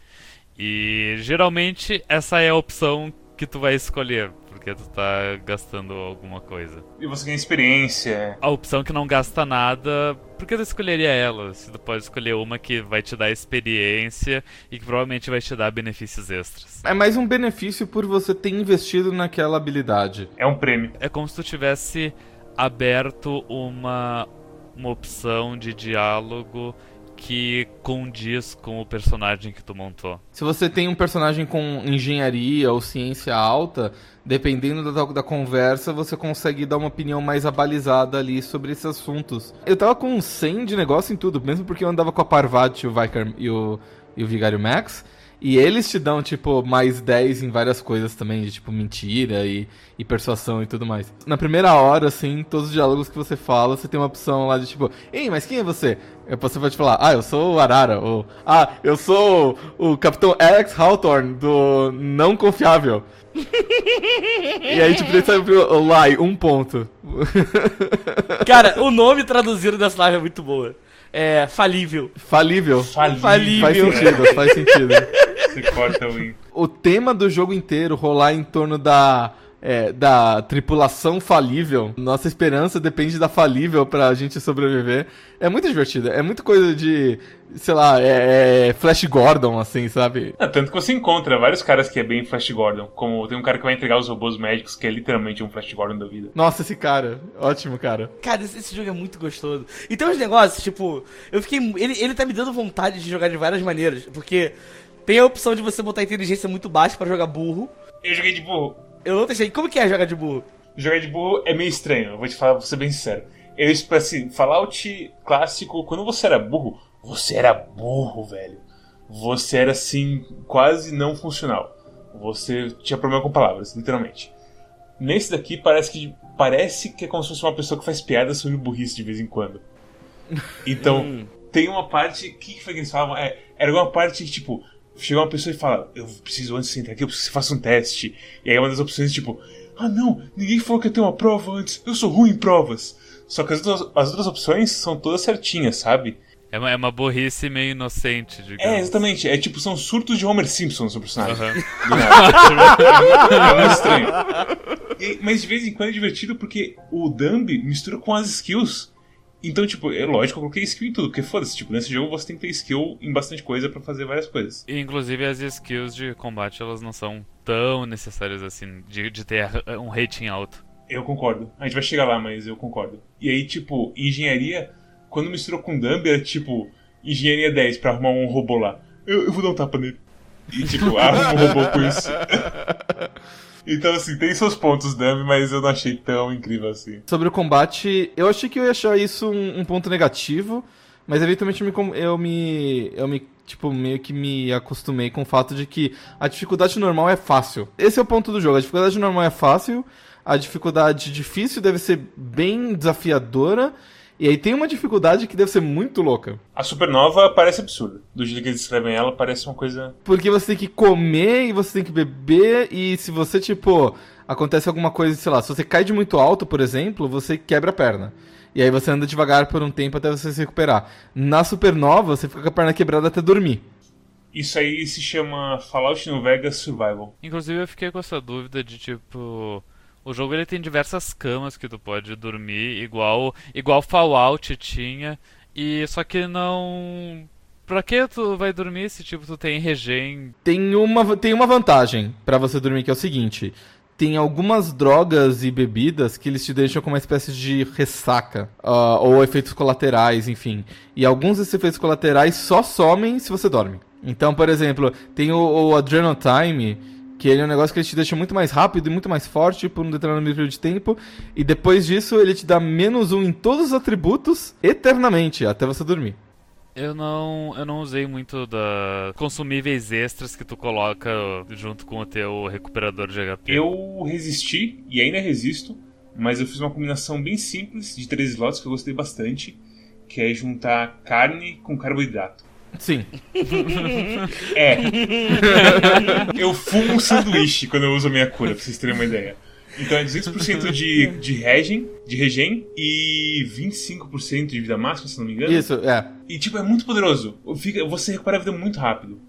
E geralmente essa é a opção que tu vai escolher, porque tu tá gastando alguma coisa. E você ganha experiência. A opção que não gasta nada, por que tu escolheria ela? Se tu pode escolher uma que vai te dar experiência e que provavelmente vai te dar benefícios extras. É mais um benefício por você ter investido naquela habilidade. É um prêmio. É como se tu tivesse aberto uma, uma opção de diálogo que condiz com o personagem que tu montou. Se você tem um personagem com engenharia ou ciência alta, dependendo da, da conversa, você consegue dar uma opinião mais abalizada ali sobre esses assuntos. Eu tava com 100 de negócio em tudo, mesmo porque eu andava com a Parvati, o Vicar e o, e o Vigário Max. E eles te dão, tipo, mais 10 em várias coisas também, de tipo mentira e, e persuasão e tudo mais. Na primeira hora, assim, todos os diálogos que você fala, você tem uma opção lá de tipo, ei, mas quem é você? Você pode falar, ah, eu sou o Arara, ou ah, eu sou o Capitão Alex Hawthorne do Não Confiável. e aí, tipo, ele sabe Lie, um ponto. Cara, o nome traduzido dessa live é muito boa. É falível. Falível. Falível. Falível. Faz sentido, faz sentido. (laughs) Você corta o O tema do jogo inteiro rolar em torno da é, da tripulação falível. Nossa esperança depende da falível pra gente sobreviver. É muito divertido. É muito coisa de, sei lá, é, é Flash Gordon, assim, sabe? É, tanto que você encontra vários caras que é bem Flash Gordon. Como tem um cara que vai entregar os robôs médicos, que é literalmente um Flash Gordon da vida. Nossa, esse cara. Ótimo, cara. Cara, esse, esse jogo é muito gostoso. E tem uns negócios, tipo, eu fiquei. Ele, ele tá me dando vontade de jogar de várias maneiras. Porque tem a opção de você botar inteligência muito baixa pra jogar burro. Eu joguei de burro. Eu não sei. Como que é jogar de burro? Jogar de burro é meio estranho, eu vou te falar, vou ser bem sincero. Eu, tipo assim, Fallout clássico, quando você era burro, você era burro, velho. Você era assim, quase não funcional. Você tinha problema com palavras, literalmente. Nesse daqui parece que parece que é como se fosse uma pessoa que faz piada sobre burrice de vez em quando. (laughs) Então, Hum. tem uma parte. O que, que foi que eles falavam? É, era uma parte que, tipo, chega uma pessoa e fala: Eu preciso antes de entrar aqui, eu preciso que você faça um teste. E aí uma das opções, tipo, Ah não, ninguém falou que eu tenho uma prova antes, eu sou ruim em provas. Só que as outras, as outras opções são todas certinhas, sabe? É uma, é uma burrice meio inocente, digamos. É, exatamente. É tipo, são surtos de Homer Simpson no personagem. (laughs) Nada. é muito estranho. E- mas de vez em quando é divertido porque o Dumb mistura com as skills. Então, tipo, é lógico, eu coloquei skill em tudo, porque foda-se, tipo, nesse jogo você tem que ter skill em bastante coisa pra fazer várias coisas. E, inclusive as skills de combate elas não são tão necessárias assim de, de ter (laughs) um rating alto. Eu concordo. A gente vai chegar lá, mas eu concordo. E aí, tipo, engenharia, quando misturou com Dumb, era tipo, engenharia 10 pra arrumar um robô lá. Eu, eu vou dar um tapa nele. E tipo, arruma um robô com isso. (laughs) então, assim, tem seus pontos, Dumb, mas eu não achei tão incrível assim. Sobre o combate, eu achei que eu ia achar isso um, um ponto negativo, mas eventualmente eu me, eu me. Eu me. Tipo, meio que me acostumei com o fato de que a dificuldade normal é fácil. Esse é o ponto do jogo. A dificuldade normal é fácil, a dificuldade difícil deve ser bem desafiadora, e aí tem uma dificuldade que deve ser muito louca. A Supernova parece absurda. Do jeito que eles escrevem ela, parece uma coisa. Porque você tem que comer e você tem que beber, e se você, tipo, acontece alguma coisa, sei lá, se você cai de muito alto, por exemplo, você quebra a perna. E aí você anda devagar por um tempo até você se recuperar. Na supernova, você fica com a perna quebrada até dormir. Isso aí se chama Fallout New Vegas Survival. Inclusive eu fiquei com essa dúvida de tipo. O jogo ele tem diversas camas que tu pode dormir, igual igual Fallout tinha, e só que não. Pra que tu vai dormir se tipo tu tem regen? Tem uma, tem uma vantagem pra você dormir que é o seguinte: tem algumas drogas e bebidas que eles te deixam com uma espécie de ressaca ah, ou efeitos colaterais, enfim. E alguns desses efeitos colaterais só somem se você dorme. Então, por exemplo, tem o, o Adrenal Time, que ele é um negócio que ele te deixa muito mais rápido e muito mais forte por um determinado período de tempo. E depois disso, ele te dá menos um em todos os atributos eternamente, até você dormir. Eu não, eu não usei muito da consumíveis extras que tu coloca junto com o teu recuperador de HP. Eu resisti e ainda resisto, mas eu fiz uma combinação bem simples de três slots que eu gostei bastante, que é juntar carne com carboidrato. Sim. (laughs) É. (laughs) eu fumo um sanduíche quando eu uso a minha cura, pra vocês terem uma ideia. Então é 200% de, de regen, de regen e 25% de vida máxima, se não me engano. Isso, é. E tipo, é muito poderoso. Fica, você recupera a vida muito rápido.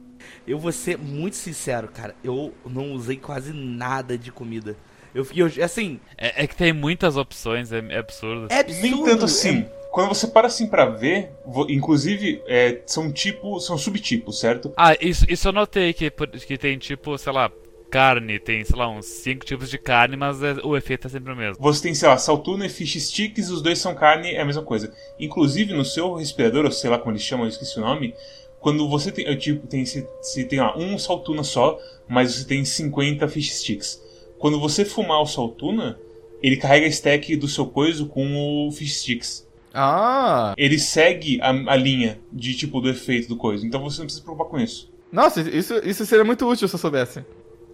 Eu vou ser muito sincero, cara. Eu não usei quase nada de comida. Eu fiquei, eu- assim, É, é que tem muitas opções, é, é absurdo. é absurdo. Nem tanto assim. É- Quando você para assim pra ver, inclusive, é, são tipo, são subtipos, certo? Ah, isso, isso eu notei que, que tem tipo, sei lá, carne, tem, sei lá, uns cinco tipos de carne, mas é- o efeito é sempre o mesmo. Você tem, sei lá, saltuna e fish sticks, os dois são carne, é a mesma coisa. Inclusive, no seu respirador, ou sei lá como eles chamam, eu esqueci o nome, quando você tem, tipo, tem, você, você tem lá um saltuna só, mas você tem 50 fish sticks. Quando você fumar o saltuna, ele carrega a stack do seu coiso com o fish sticks. Ah! Ele segue a, a linha de tipo do efeito do coiso, então você não precisa se preocupar com isso. Nossa, isso, isso seria muito útil se eu soubesse.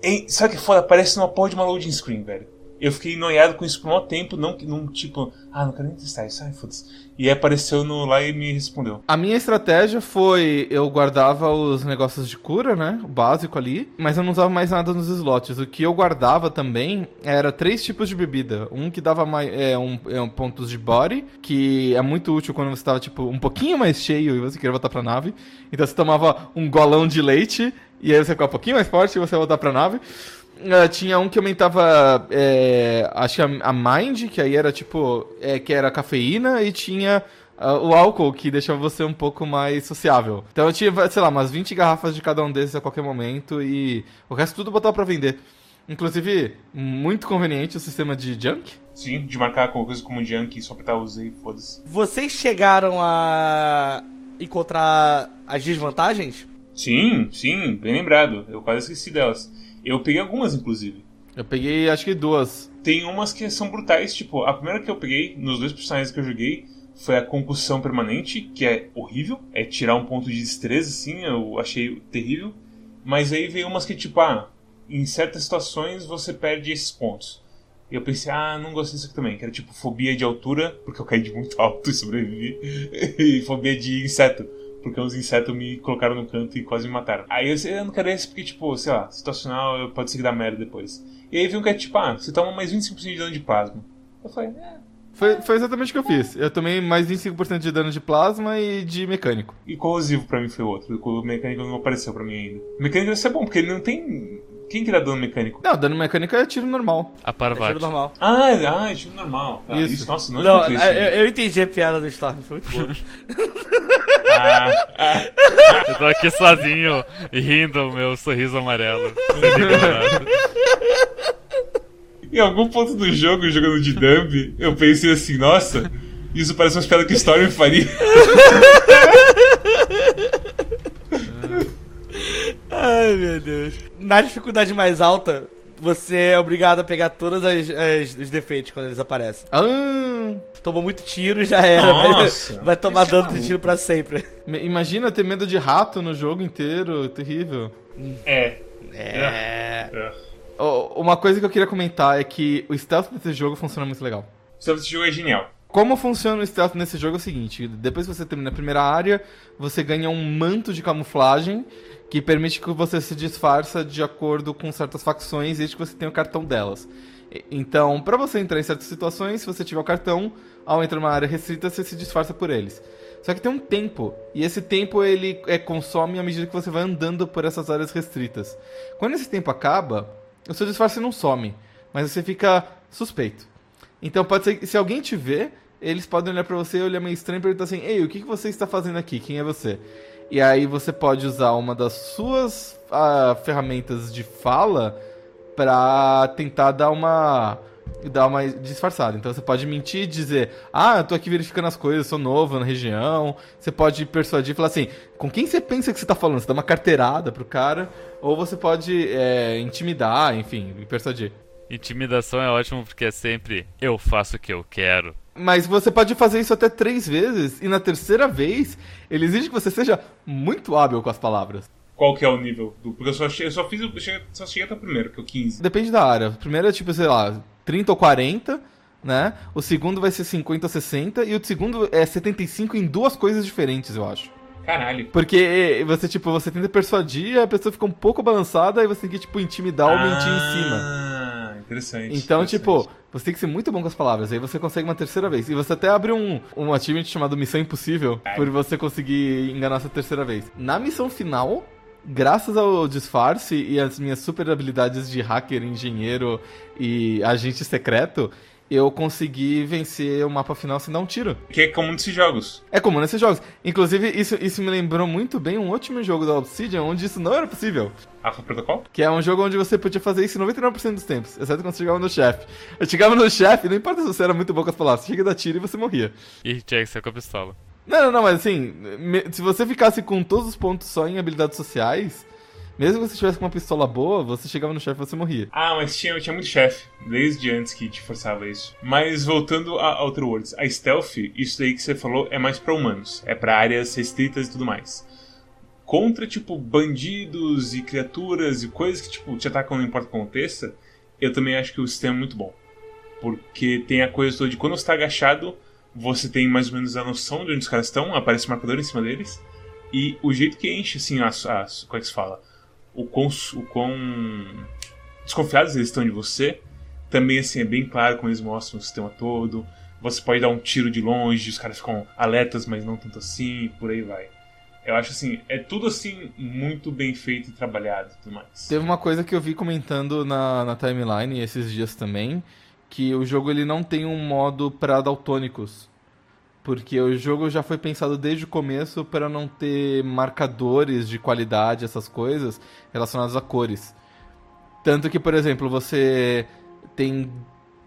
Hein, sabe que é foda? Parece uma porra de uma loading screen, velho. Eu fiquei noiado com isso por um tempo, não, não tipo, ah, não quero nem testar isso, ai, foda-se. E apareceu no, lá e me respondeu. A minha estratégia foi eu guardava os negócios de cura, né? O básico ali, mas eu não usava mais nada nos slots. O que eu guardava também era três tipos de bebida. Um que dava mais, é, um, é, um pontos de body, que é muito útil quando você tava, tipo, um pouquinho mais cheio e você queria voltar pra nave. Então você tomava um golão de leite, e aí você ficava um pouquinho mais forte e você ia voltar pra nave. Ah, tinha um que aumentava, é, acho que a, a Mind, que aí era tipo, é, que era cafeína, e tinha ah, o álcool, que deixava você um pouco mais sociável. Então eu tinha, sei lá, umas 20 garrafas de cada um desses a qualquer momento, e o resto tudo botava pra vender. Inclusive, muito conveniente o sistema de junk. Sim, de marcar alguma coisa como junk, só apertar usei e foda-se. Vocês chegaram a encontrar as desvantagens? Sim, sim, bem lembrado. Eu quase esqueci delas. Eu peguei algumas, inclusive. Eu peguei, acho que duas. Tem umas que são brutais, tipo, a primeira que eu peguei, nos dois personagens que eu joguei, foi a concussão permanente, que é horrível. É tirar um ponto de destreza, assim, eu achei terrível. Mas aí veio umas que, tipo, ah, em certas situações você perde esses pontos. E eu pensei, ah, não gostei disso aqui também, que era tipo fobia de altura, porque eu caí de muito (laughs) alto e sobrevivi. (laughs) e fobia de inseto, porque os insetos me colocaram no canto e quase me mataram. Aí eu, eu não quero esse porque, tipo, sei lá, situacional pode ser que dá merda depois. E aí veio um que é tipo, ah, você toma mais 25% de dano de plasma. Eu falei, é. Foi, foi exatamente o que eu fiz. Eu tomei mais 25% de dano de plasma e de mecânico. E corrosivo pra mim foi outro. O mecânico não apareceu pra mim ainda. O mecânico deve ser bom, porque ele não tem. Quem que dá dano mecânico? Não, dano mecânico é tiro normal. A É Parvati. tiro normal. Ah, é- ah, é tipo normal. Ah, Isso. isso. nossa, não, Não, é eu, isso. né? eu entendi a piada do Storm, foi muito boa. Ah, ah, Eu tô aqui sozinho rindo o meu sorriso amarelo. Em algum ponto do jogo, jogando de dumb, eu pensei assim, nossa, isso parece uma piada que Story faria. (laughs) Ai, meu Deus. Na dificuldade mais alta, você é obrigado a pegar todos as, as- os defeitos quando eles aparecem. Ah, Tomou muito tiro, já era. Nossa. Vai, vai tomar dano de tiro pra sempre. imagina ter medo de rato no jogo inteiro, terrível. É. É. é. Oh, uma coisa que eu queria comentar é que o stealth desse jogo funciona muito legal. Só esse jogo é genial. Como funciona o stealth nesse jogo é o seguinte: depois que você termina a primeira área, você ganha um manto de camuflagem que permite que você se disfarça de acordo com certas facções desde que você tenha o cartão delas. Então, pra você entrar em certas situações, se você tiver o cartão, ao entrar numa área restrita, você se disfarça por eles. Só que tem um tempo, e esse tempo ele é, consome à medida que você vai andando por essas áreas restritas. Quando esse tempo acaba, o seu disfarce não some, mas você fica suspeito. Então pode ser que se alguém te ver, eles podem olhar pra você, olhar meio estranho e perguntar assim: Ei, o que, que você está fazendo aqui? Quem é você? E aí você pode usar uma das suas ah, ferramentas de fala pra tentar dar uma dar uma disfarçada. Então você pode mentir e dizer: "Ah, eu tô aqui verificando as coisas, sou novo na região". Você pode persuadir falar assim: "Com quem você pensa que você tá falando?". Você dá uma carteirada pro cara, ou você pode é, intimidar, enfim, persuadir. Intimidação é ótimo porque é sempre eu faço o que eu quero. Mas você pode fazer isso até três vezes, e na terceira vez, ele exige que você seja muito hábil com as palavras. Qual que é o nível do. Porque eu só, eu só fiz. o- cheguei- Só cheguei até o primeiro, que é o 15. Depende da área. O primeiro é tipo, sei lá, 30 ou 40, né? O segundo vai ser 50 ou 60, e o segundo é 75 em duas coisas diferentes, eu acho. Caralho. Porque você, tipo, você tenta persuadir, a pessoa fica um pouco balançada, e você tem que, tipo, intimidar ou mentir em cima. Ah, interessante. Então, interessante. tipo, você tem que ser muito bom com as palavras, aí você consegue uma terceira vez. E você até abre um, um achievement chamado Missão Impossível, por você conseguir enganar essa terceira vez. Na missão final, graças ao disfarce e às minhas super habilidades de hacker, engenheiro e agente secreto, eu consegui vencer o mapa final sem dar um tiro. Que é comum desses jogos. É comum nesses jogos. Inclusive, isso, isso me lembrou muito bem um último jogo da Obsidian, onde isso não era possível. Alpha Protocol? Que é um jogo onde você podia fazer isso 99% dos tempos, exceto quando você chegava no chefe. Eu chegava no chefe, não importa se você era muito bom com as palavras, você chega a dar tiro e você morria. E tinha que ser com a pistola. Não, não, não, mas assim, se você ficasse com todos os pontos só em habilidades sociais, mesmo que você tivesse com uma pistola boa, você chegava no chefe e você morria. Ah, mas tinha, tinha muito chefe, desde antes que te forçava isso. Mas voltando a Outer Worlds, a Stealth, isso daí que você falou é mais pra humanos, é pra áreas restritas e tudo mais. Contra, tipo, bandidos e criaturas e coisas que, tipo, te atacam não importa o que aconteça, eu também acho que o sistema é muito bom. Porque tem a coisa toda de quando você tá agachado, você tem mais ou menos a noção de onde os caras estão, aparece um marcador em cima deles, e o jeito que enche, assim, as, as como é que se fala? O quão, o quão desconfiados eles estão de você. Também assim é bem claro como eles mostram o sistema todo. Você pode dar um tiro de longe, os caras ficam alertas, mas não tanto assim, e por aí vai. Eu acho assim, é tudo assim muito bem feito e trabalhado e tudo mais. Teve uma coisa que eu vi comentando na, na timeline esses dias também, que o jogo ele não tem um modo para daltônicos. Porque o jogo já foi pensado desde o começo para não ter marcadores de qualidade, essas coisas, relacionados a cores. Tanto que, por exemplo, você tem,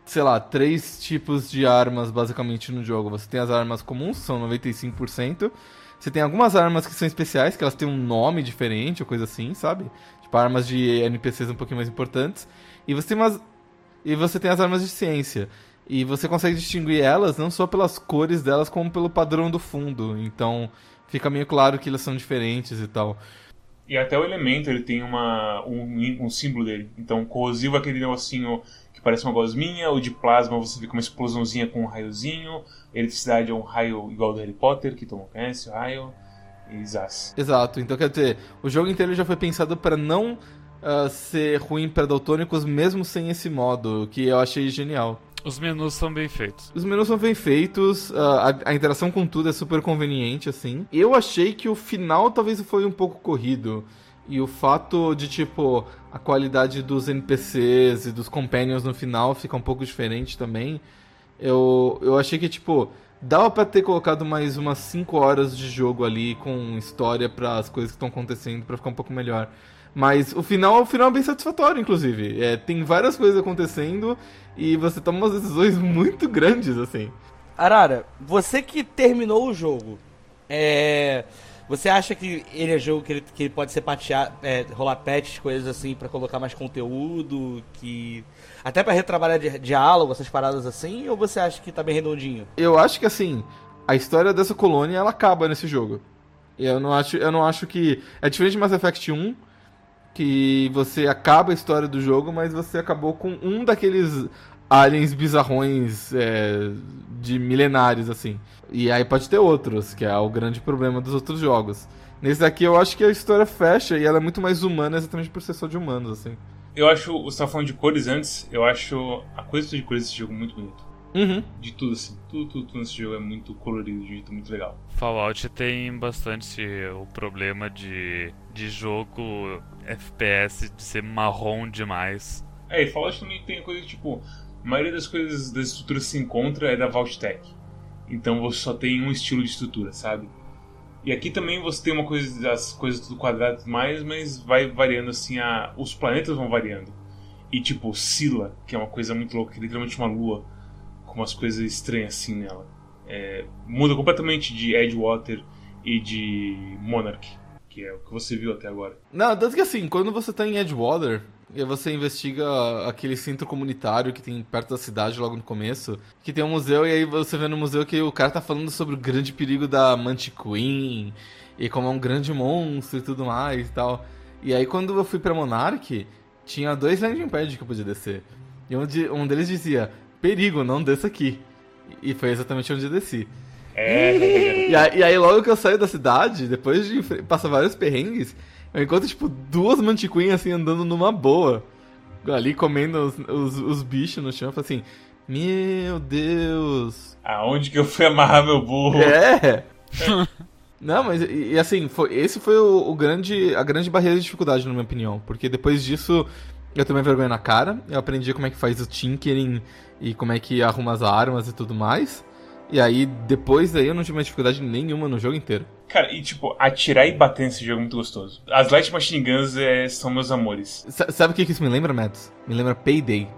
sei lá, três tipos de armas basicamente no jogo. Você tem as armas comuns, são 95%. Você tem algumas armas que são especiais, que elas têm um nome diferente ou coisa assim, sabe? Tipo, armas de NPCs um pouquinho mais importantes. E você tem umas. E você tem as armas de ciência. E você consegue distinguir elas não só pelas cores delas, como pelo padrão do fundo. Então fica meio claro que elas são diferentes e tal. E até o elemento ele tem uma, um, um símbolo dele. Então, corrosivo é aquele negocinho que parece uma gosminha, o de plasma você vê uma explosãozinha com um raiozinho, eletricidade é um raio igual ao do Harry Potter, que todo mundo conhece, o raio, e zaz. Exato. Então quer dizer, o jogo inteiro já foi pensado para não ah, ser ruim para daltônicos, mesmo sem esse modo, que eu achei genial. Os menus são bem feitos. Os menus são bem feitos, a, a- interação com tudo é super conveniente, assim. Eu achei que o final talvez foi um pouco corrido. E o fato de, tipo, a qualidade dos NPCs e dos companions no final fica um pouco diferente também. Eu, eu achei que, tipo, dava pra ter colocado mais umas 5 horas de jogo ali com história para as coisas que estão acontecendo pra ficar um pouco melhor. Mas o final, o final é bem satisfatório, inclusive. É, tem várias coisas acontecendo e você toma umas decisões (laughs) muito grandes, assim. Arara, você que terminou o jogo, é. Você acha que ele é jogo que ele, que ele pode ser patear, é, rolar patches, coisas assim, pra colocar mais conteúdo, que. Até pra retrabalhar di- diálogo, essas paradas assim, ou você acha que tá bem redondinho? Eu acho que assim, a história dessa colônia ela acaba nesse jogo. Eu não acho, eu não acho que é diferente de Mass Effect 1, que você acaba a história do jogo, mas você acabou com um daqueles aliens bizarrões é, de milenários assim. E aí pode ter outros, que é o grande problema dos outros jogos. Nesse daqui eu acho que a história fecha e ela é muito mais humana exatamente por ser só de humanos assim. Eu acho, você tava falando de cores antes, eu acho a coisa de cores desse jogo muito bonito. Uhum. De tudo, assim. Tudo, tudo, tudo nesse jogo é muito colorido, de um jeito muito legal. Fallout tem bastante o problema de, de jogo FPS de ser marrom demais. É, e Fallout também tem coisa tipo, a maioria das coisas, das estruturas que se encontra é da Vault-Tec. Então você só tem um estilo de estrutura, sabe? E aqui também você tem uma coisa das coisas tudo quadrado mais, mas vai variando assim, a, os planetas vão variando. E tipo, Scylla, que é uma coisa muito louca, que é literalmente uma lua com umas coisas estranhas assim nela. É, muda completamente de Edgewater e de Monarch, que é o que você viu até agora. Não, tanto que assim, quando você tá em Edgewater, e você investiga aquele centro comunitário que tem perto da cidade logo no começo, que tem um museu, e aí você vê no museu que o cara tá falando sobre o grande perigo da Mantiqueen, e como é um grande monstro e tudo mais e tal. E aí quando eu fui pra Monarch, tinha dois landing pads que eu podia descer. E um, um deles dizia, perigo, não desça aqui. E foi exatamente onde eu desci. É, E aí, e aí, logo que eu saio da cidade, depois de passar vários perrengues, eu encontro, tipo, duas mantiquinhas, assim, andando numa boa. Ali, comendo os, os, os bichos no chão. Eu falei assim, meu Deus. aonde que eu fui amarrar meu burro? É! (laughs) Não, mas, e, e assim, foi, esse foi o, o grande, a grande barreira de dificuldade, na minha opinião. Porque depois disso, eu tomei vergonha na cara. Eu aprendi como é que faz o tinkering e como é que arruma as armas e tudo mais. E aí, depois daí, eu não tive mais dificuldade nenhuma no jogo inteiro. Cara, e tipo, atirar e bater nesse jogo é muito gostoso. As Light Machine Guns é, são meus amores. Sa- sabe o que que isso me lembra, Matos? Me lembra Payday.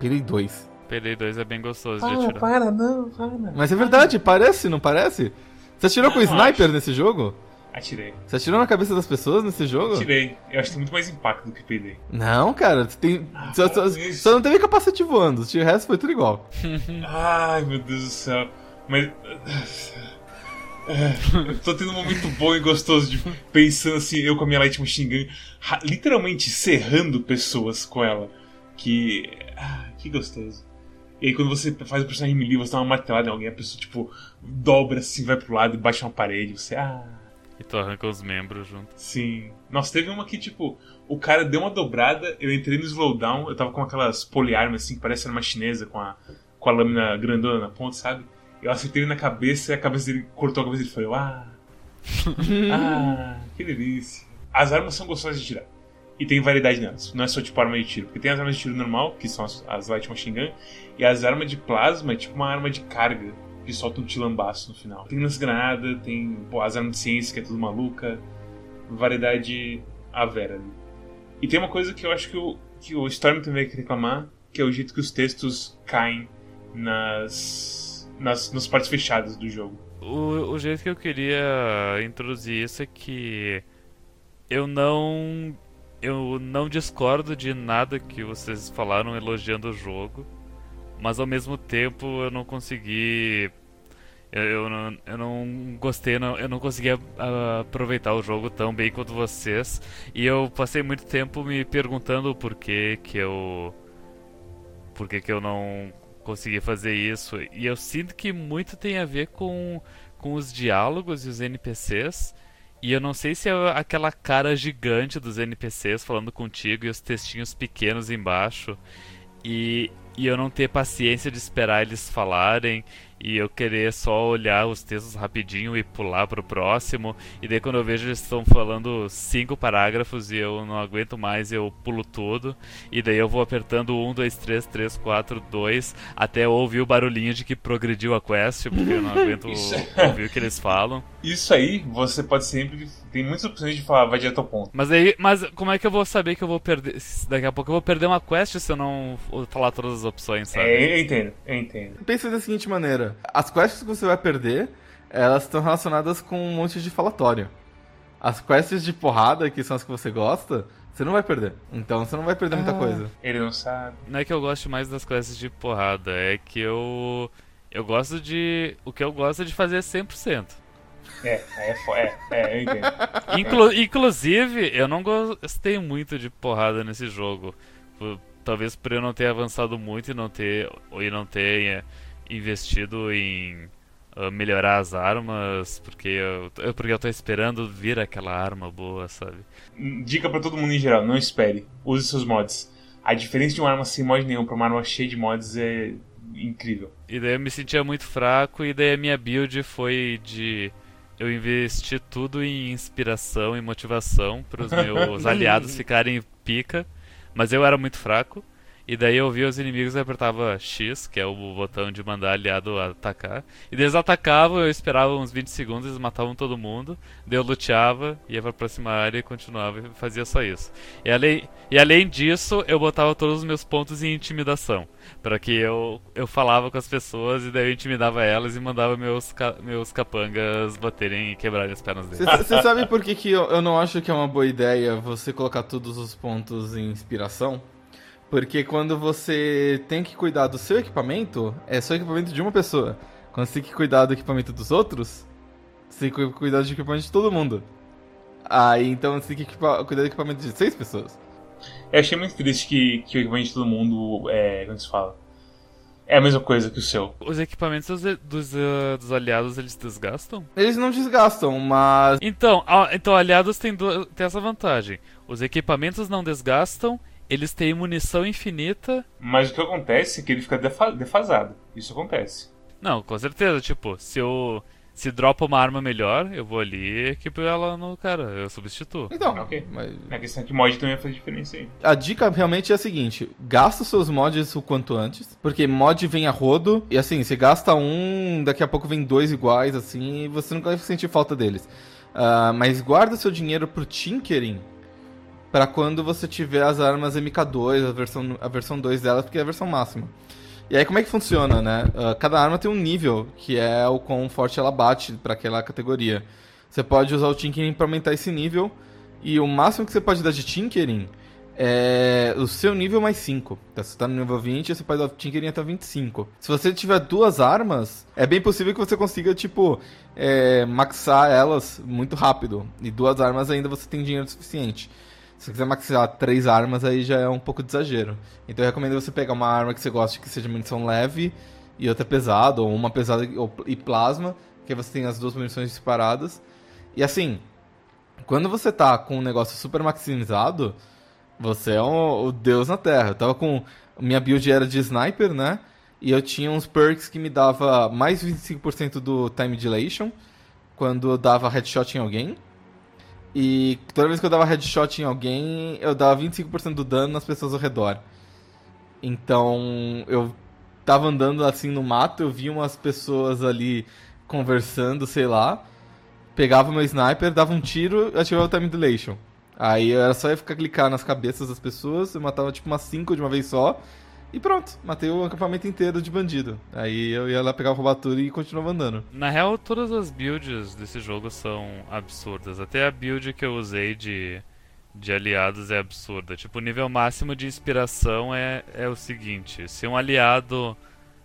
Payday 2. PD 2 é bem gostoso de atirar. para, não, para. Mas é verdade, parece, não parece? Você atirou com o Não, sniper acho. nesse jogo? Atirei. Você atirou na cabeça das pessoas nesse jogo? Atirei. Eu acho que tem muito mais impacto do que PD. Não, cara, você tem. só, só- isso. só não teve capacete voando, o resto foi tudo igual. (laughs) Ai, meu Deus do céu. Mas. É, tô tendo um momento bom e gostoso de pensando assim, eu com a minha Light Machine Gun, ra- literalmente serrando pessoas com ela. Que. Ah, que gostoso. E aí quando você faz o personagem melee, você dá uma martelada em alguém, a pessoa, tipo, dobra assim, vai pro lado e bate uma parede. Você. Ah. E tu arranca os membros junto. Sim. Nossa, teve uma que, tipo, o cara deu uma dobrada, eu entrei no slowdown, eu tava com aquelas poliarmas assim, que parece uma chinesa, com a, com a lâmina grandona na ponta, sabe? Eu acertei ele na cabeça e a cabeça dele cortou a cabeça dele e falou, ah. (laughs) ah, que delícia. As armas são gostosas de tirar. E tem variedade nelas. Não é só tipo arma de tiro. Porque tem as armas de tiro normal, que são as, as Light Machine Gun, e as armas de plasma é tipo uma arma de carga, que solta um tilambaço no final. Tem lança-granada, tem pô, as armas de ciência, que é tudo maluca. Variedade a vera ali. E tem uma coisa que eu acho que o, que o Storm também vai reclamar, que é o jeito que os textos caem nas, nas, nas partes fechadas do jogo. O, o jeito que eu queria introduzir isso é que eu não eu não discordo de nada que vocês falaram elogiando o jogo, mas ao mesmo tempo eu não consegui eu, eu não, eu não gostei, não, eu não conseguia ah, aproveitar o jogo tão bem quanto vocês. E eu passei muito tempo me perguntando por que que eu por que, que eu não consegui fazer isso. E eu sinto que muito tem a ver com, com os diálogos e os NPCs. E eu não sei se é aquela cara gigante dos NPCs falando contigo e os textinhos pequenos embaixo. E, e eu não ter paciência de esperar eles falarem. E eu querer só olhar os textos rapidinho e pular pro próximo. E daí quando eu vejo eles estão falando cinco parágrafos e eu não aguento mais, eu pulo tudo. E daí eu vou apertando 1, 2, 3, 3, 4, 2, até eu ouvir o barulhinho de que progrediu a quest, porque eu não aguento (laughs) Isso. (laughs) ouvir o que eles falam. Isso aí, você pode sempre. Tem muitas opções de falar, vai direto ao ponto. Mas aí, mas como é que eu vou saber que eu vou perder? Daqui a pouco eu vou perder uma quest se eu não falar todas as opções, sabe? É, eu entendo, eu entendo. Pensa da seguinte maneira: as quests que você vai perder, elas estão relacionadas com um monte de falatório. As quests de porrada, que são as que você gosta, você não vai perder. Então você não vai perder muita coisa. Ele não sabe. Não é que eu goste mais das quests de porrada, é que eu eu gosto de o que eu gosto é de fazer 100%. É, é, é, é, eu entendo. (laughs) Inclu- inclusive, eu não gostei muito de porrada nesse jogo. Talvez por eu não ter avançado muito e não ter e não ter eh, investido em ah, melhorar as armas, porque eu, eu- porque eu tô esperando vir aquela arma boa, sabe? Dica pra todo mundo em geral, não espere. Use seus mods. a diferença de uma arma sem mod nenhum pra uma arma cheia de mods é incrível. E daí eu me sentia muito fraco, e daí a minha build foi de. Eu investi tudo em inspiração e motivação para os meus (laughs) aliados ficarem pica, mas eu era muito fraco. E daí eu via os inimigos e apertava X, que é o botão de mandar aliado atacar. E eles atacavam, eu esperava uns 20 segundos, eles matavam todo mundo. Daí eu luteava, ia pra próxima área e continuava e fazia só isso. E além, e além disso, eu botava todos os meus pontos em intimidação. para que eu, eu falava com as pessoas e daí eu intimidava elas e mandava meus, meus capangas baterem e quebrarem as pernas deles. Você sabe por que, que eu, eu não acho que é uma boa ideia você colocar todos os pontos em inspiração? Porque quando você tem que cuidar do seu equipamento, é só equipamento de uma pessoa. Quando você tem que cuidar do equipamento dos outros, você tem que cuidar do equipamento de todo mundo. Aí então você tem que cuidar do equipamento de seis pessoas. Eu achei muito triste que, que o equipamento de todo mundo é. Como se fala? É a mesma coisa que o seu. Os equipamentos dos, dos, uh, dos aliados eles desgastam? Eles não desgastam, mas. Então, então aliados têm, têm essa vantagem. Os equipamentos não desgastam eles têm munição infinita. Mas o que acontece é que ele fica defasado. Isso acontece. Não, com certeza. Tipo, se eu. Se dropa uma arma melhor, eu vou ali e equipo ela no cara, eu substituo. Então, ok. Mas... A questão é que mod também faz diferença aí. A dica realmente é a seguinte: gasta os seus mods o quanto antes, porque mod vem a rodo, e assim, você gasta um, daqui a pouco vem dois iguais, assim, e você nunca vai sentir falta deles. Uh, mas guarda seu dinheiro pro tinkering para quando você tiver as armas MK2, a versão, a versão 2 delas, porque é a versão máxima. E aí como é que funciona, né? Uh, cada arma tem um nível, que é o quão forte ela bate para aquela categoria. Você pode usar o Tinkering para aumentar esse nível, e o máximo que você pode dar de Tinkering é o seu nível mais 5. Então, se você tá no nível 20, você pode dar Tinkering até 25. Se você tiver duas armas, é bem possível que você consiga, tipo, é, maxar elas muito rápido. E duas armas ainda você tem dinheiro suficiente. Se você quiser maximizar três armas, aí já é um pouco de exagero. Então eu recomendo você pegar uma arma que você goste que seja munição leve e outra pesada, ou uma pesada e plasma, que você tem as duas munições disparadas. E assim, quando você tá com um negócio super maximizado, você é o, o deus na terra. Eu tava com. Minha build era de sniper, né? E eu tinha uns perks que me dava mais 25% do time dilation quando eu dava headshot em alguém. E toda vez que eu dava headshot em alguém, eu dava 25% do dano nas pessoas ao redor. Então, eu tava andando assim no mato, eu vi umas pessoas ali conversando, sei lá. Pegava meu sniper, dava um tiro, ativava o time dilation. Aí era só eu ficar clicar nas cabeças das pessoas, eu matava tipo umas 5 de uma vez só. E pronto, matei o acampamento inteiro de bandido. Aí eu ia lá pegar o roubatura e continuava andando. Na real, todas as builds desse jogo são absurdas. Até a build que eu usei de, de aliados é absurda. Tipo, o nível máximo de inspiração é, é o seguinte: se um aliado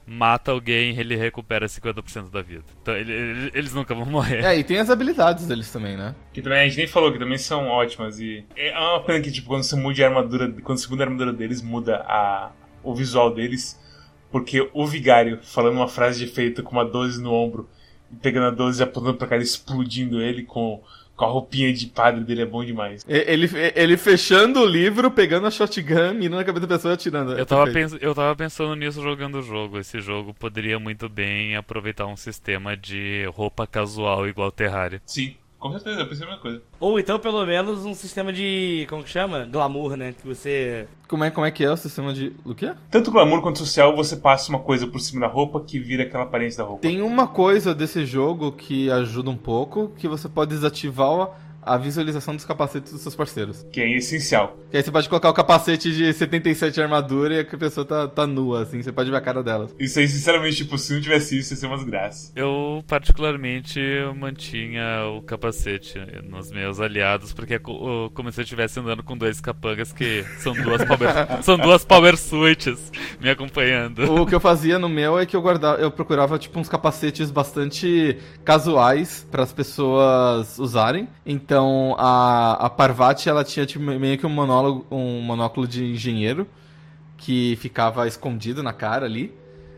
mata alguém, ele recupera 50% da vida. Então ele, eles nunca vão morrer. É, e tem as habilidades deles também, né? Que também a gente nem falou, que também são ótimas. E é uma pena que, tipo, quando você muda a armadura, quando você muda a armadura deles, muda a, o visual deles, porque o vigário falando uma frase de efeito com uma 12 no ombro, pegando a 12 e apontando pra cara, explodindo ele com, com a roupinha de padre dele é bom demais. Ele, ele fechando o livro, pegando a shotgun, mirando na cabeça da pessoa e atirando. Eu tava, pens eu tava pensando nisso jogando o jogo. Esse jogo poderia muito bem aproveitar um sistema de roupa casual igual Terraria. Sim. Com certeza, eu pensei a mesma coisa. Ou então, pelo menos, um sistema de. Como que chama? Glamour, né? Que você. Como é, como é que é o sistema de. O quê? Tanto glamour quanto social, você passa uma coisa por cima da roupa que vira aquela aparência da roupa. Tem uma coisa desse jogo que ajuda um pouco, que você pode desativar a visualização dos capacetes dos seus parceiros. Que é essencial. Que aí você pode colocar o capacete de 77 de armadura e a pessoa tá, tá nua, assim, você pode ver a cara delas. Isso aí, sinceramente, tipo, se não tivesse isso, ia ser umas graças. Eu, particularmente, mantinha o capacete nos meus aliados, porque é como se eu estivesse andando com dois capangas que são duas power, (laughs) são duas power suites me acompanhando. O que eu fazia no meu é que eu guardava, eu procurava, tipo, uns capacetes bastante casuais para as pessoas usarem. Então, então a, a Parvati ela tinha tipo, meio que um monólogo, um monóculo de engenheiro que ficava escondido na cara ali.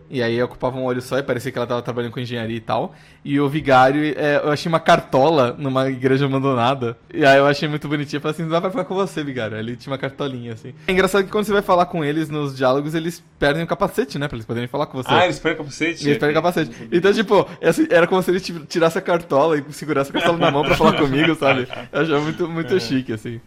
E aí ocupava um olho só e parecia que ela tava trabalhando com engenharia e tal. E o vigário, é, eu achei uma cartola numa igreja abandonada. E aí eu achei muito bonitinho. Eu falei assim, não vai ficar com você, vigário. Ele tinha uma cartolinha, assim. É engraçado que quando você vai falar com eles nos diálogos, eles perdem o capacete, né? Pra eles poderem falar com você. Ah, eles perdem o capacete? Eles perdem o capacete. Então, tipo, era como se ele tirasse a cartola e segurasse a cartola na mão pra falar comigo, sabe? Eu achava muito, muito chique, assim.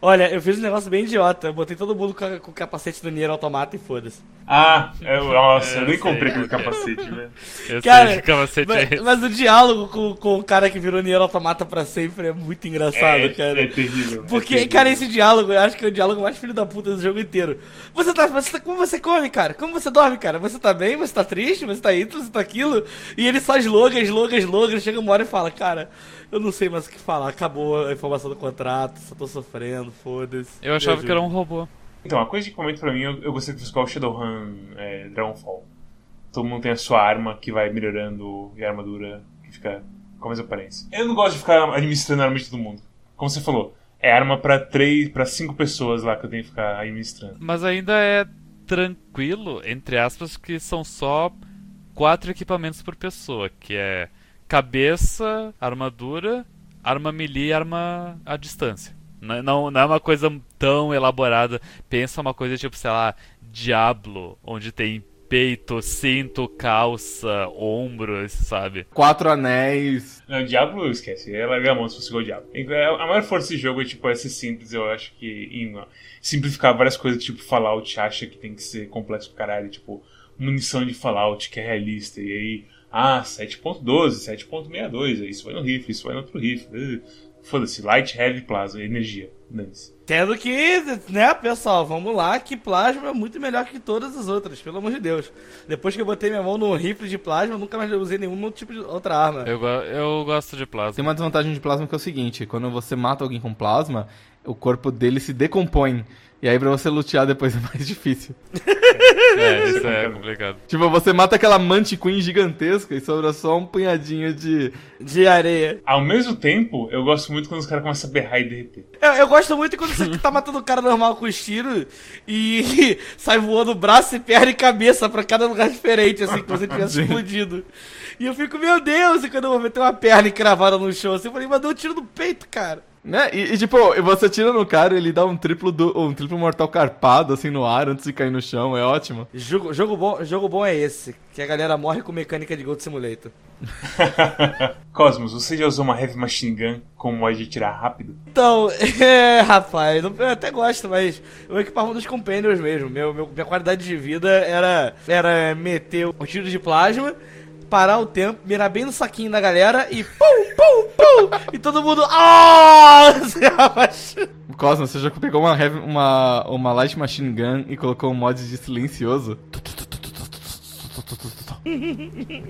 Olha, eu fiz um negócio bem idiota. Eu botei todo mundo com, com o capacete do Nier Automata e foda-se. Ah, eu, nossa, É, eu nem eu sei, comprei aquele capacete, velho. Eu Cara, sei que capacete é Mas, esse. mas o diálogo com, com o cara que virou Nier Automata pra sempre é muito engraçado, É, cara. é terrível. é Porque, terrível. cara, esse diálogo, eu acho que é o diálogo mais filho da puta do jogo inteiro. Você tá, você tá. Como você come, cara? Como você dorme, cara? Você tá bem? Você tá triste? Você tá isso? Você tá aquilo? E ele só slogan, slogan, slogan. Chega uma hora e fala, cara, eu não sei mais o que falar. Acabou a informação do contrato, só tô sofrendo, foda-se. Eu achava que era um robô. Então, a coisa que comenta pra mim, eu, eu gostei que fosse igual o Shadowrun é, Dragonfall. Todo mundo tem a sua arma que vai melhorando e a armadura que fica com a mesma aparência. Eu não gosto de ficar administrando a arma de todo mundo. Como você falou, é arma pra três, para cinco pessoas lá que eu tenho que ficar administrando. Mas ainda é tranquilo, entre aspas, que são só quatro equipamentos por pessoa, que é cabeça, armadura, arma melee e arma à distância. Não, não, não é uma coisa tão elaborada. Pensa uma coisa tipo, sei lá, Diablo, onde tem peito, cinto, calça, ombros, sabe? Quatro anéis. Não, Diablo, esquece. É largar a mão se fosse igual o Diablo. É, A maior força desse jogo é, tipo, é ser simples. Eu acho que em simplificar várias coisas, tipo, Fallout acha que tem que ser complexo pra caralho. Tipo, munição de Fallout que é realista. E aí, ah, 7.12, 7.62. Isso vai no rifle, isso vai no outro rifle. Foda-se, light, heavy, plasma, energia. Dane-se. Tendo que, né, pessoal, vamos lá, que plasma é muito melhor que todas as outras, pelo amor de Deus. Depois que eu botei minha mão no rifle de plasma, eu nunca mais usei nenhum outro tipo de outra arma. Eu, eu gosto de Tem plasma. uma desvantagem de plasma que é o seguinte: quando você mata alguém com plasma, o corpo dele se decompõe. E aí pra você lutear depois é mais (laughs) difícil. É, isso é complicado. Tipo, você mata aquela Mantiqueen gigantesca e sobra só um punhadinho de. De areia. Ao mesmo tempo, eu gosto muito quando os caras começam a berrar e derreter. Eu, eu gosto muito quando você tá matando o cara normal com os tiros e (laughs) sai voando braço e perna e cabeça pra cada lugar diferente, assim, como se tivesse Sim. explodido. E eu fico, meu Deus, e quando eu vou meter uma perna encravada no chão, assim, eu falei, mandou um tiro no peito, cara. Né? E, e, tipo, você tira no cara ele dá um triplo, do, um triplo mortal carpado assim no ar antes de cair no chão, é ótimo. Jogo, jogo, bom, jogo bom é esse, que a galera morre com mecânica de Gold Simulator. (laughs) Cosmos, você já usou uma Heavy Machine Gun como mod de tirar rápido? Então, (laughs) é, rapaz, não- eu até gosto, mas eu equipava dos Companions mesmo. Meu, meu- minha qualidade de vida era, era meter o tiro de plasma, parar o tempo, mirar bem no saquinho da galera e pum, pum, pum! E todo mundo. Ah! (laughs) Cosmos, você já pegou uma, heavy- uma, uma Light Machine Gun e colocou um mod de silencioso? (laughs)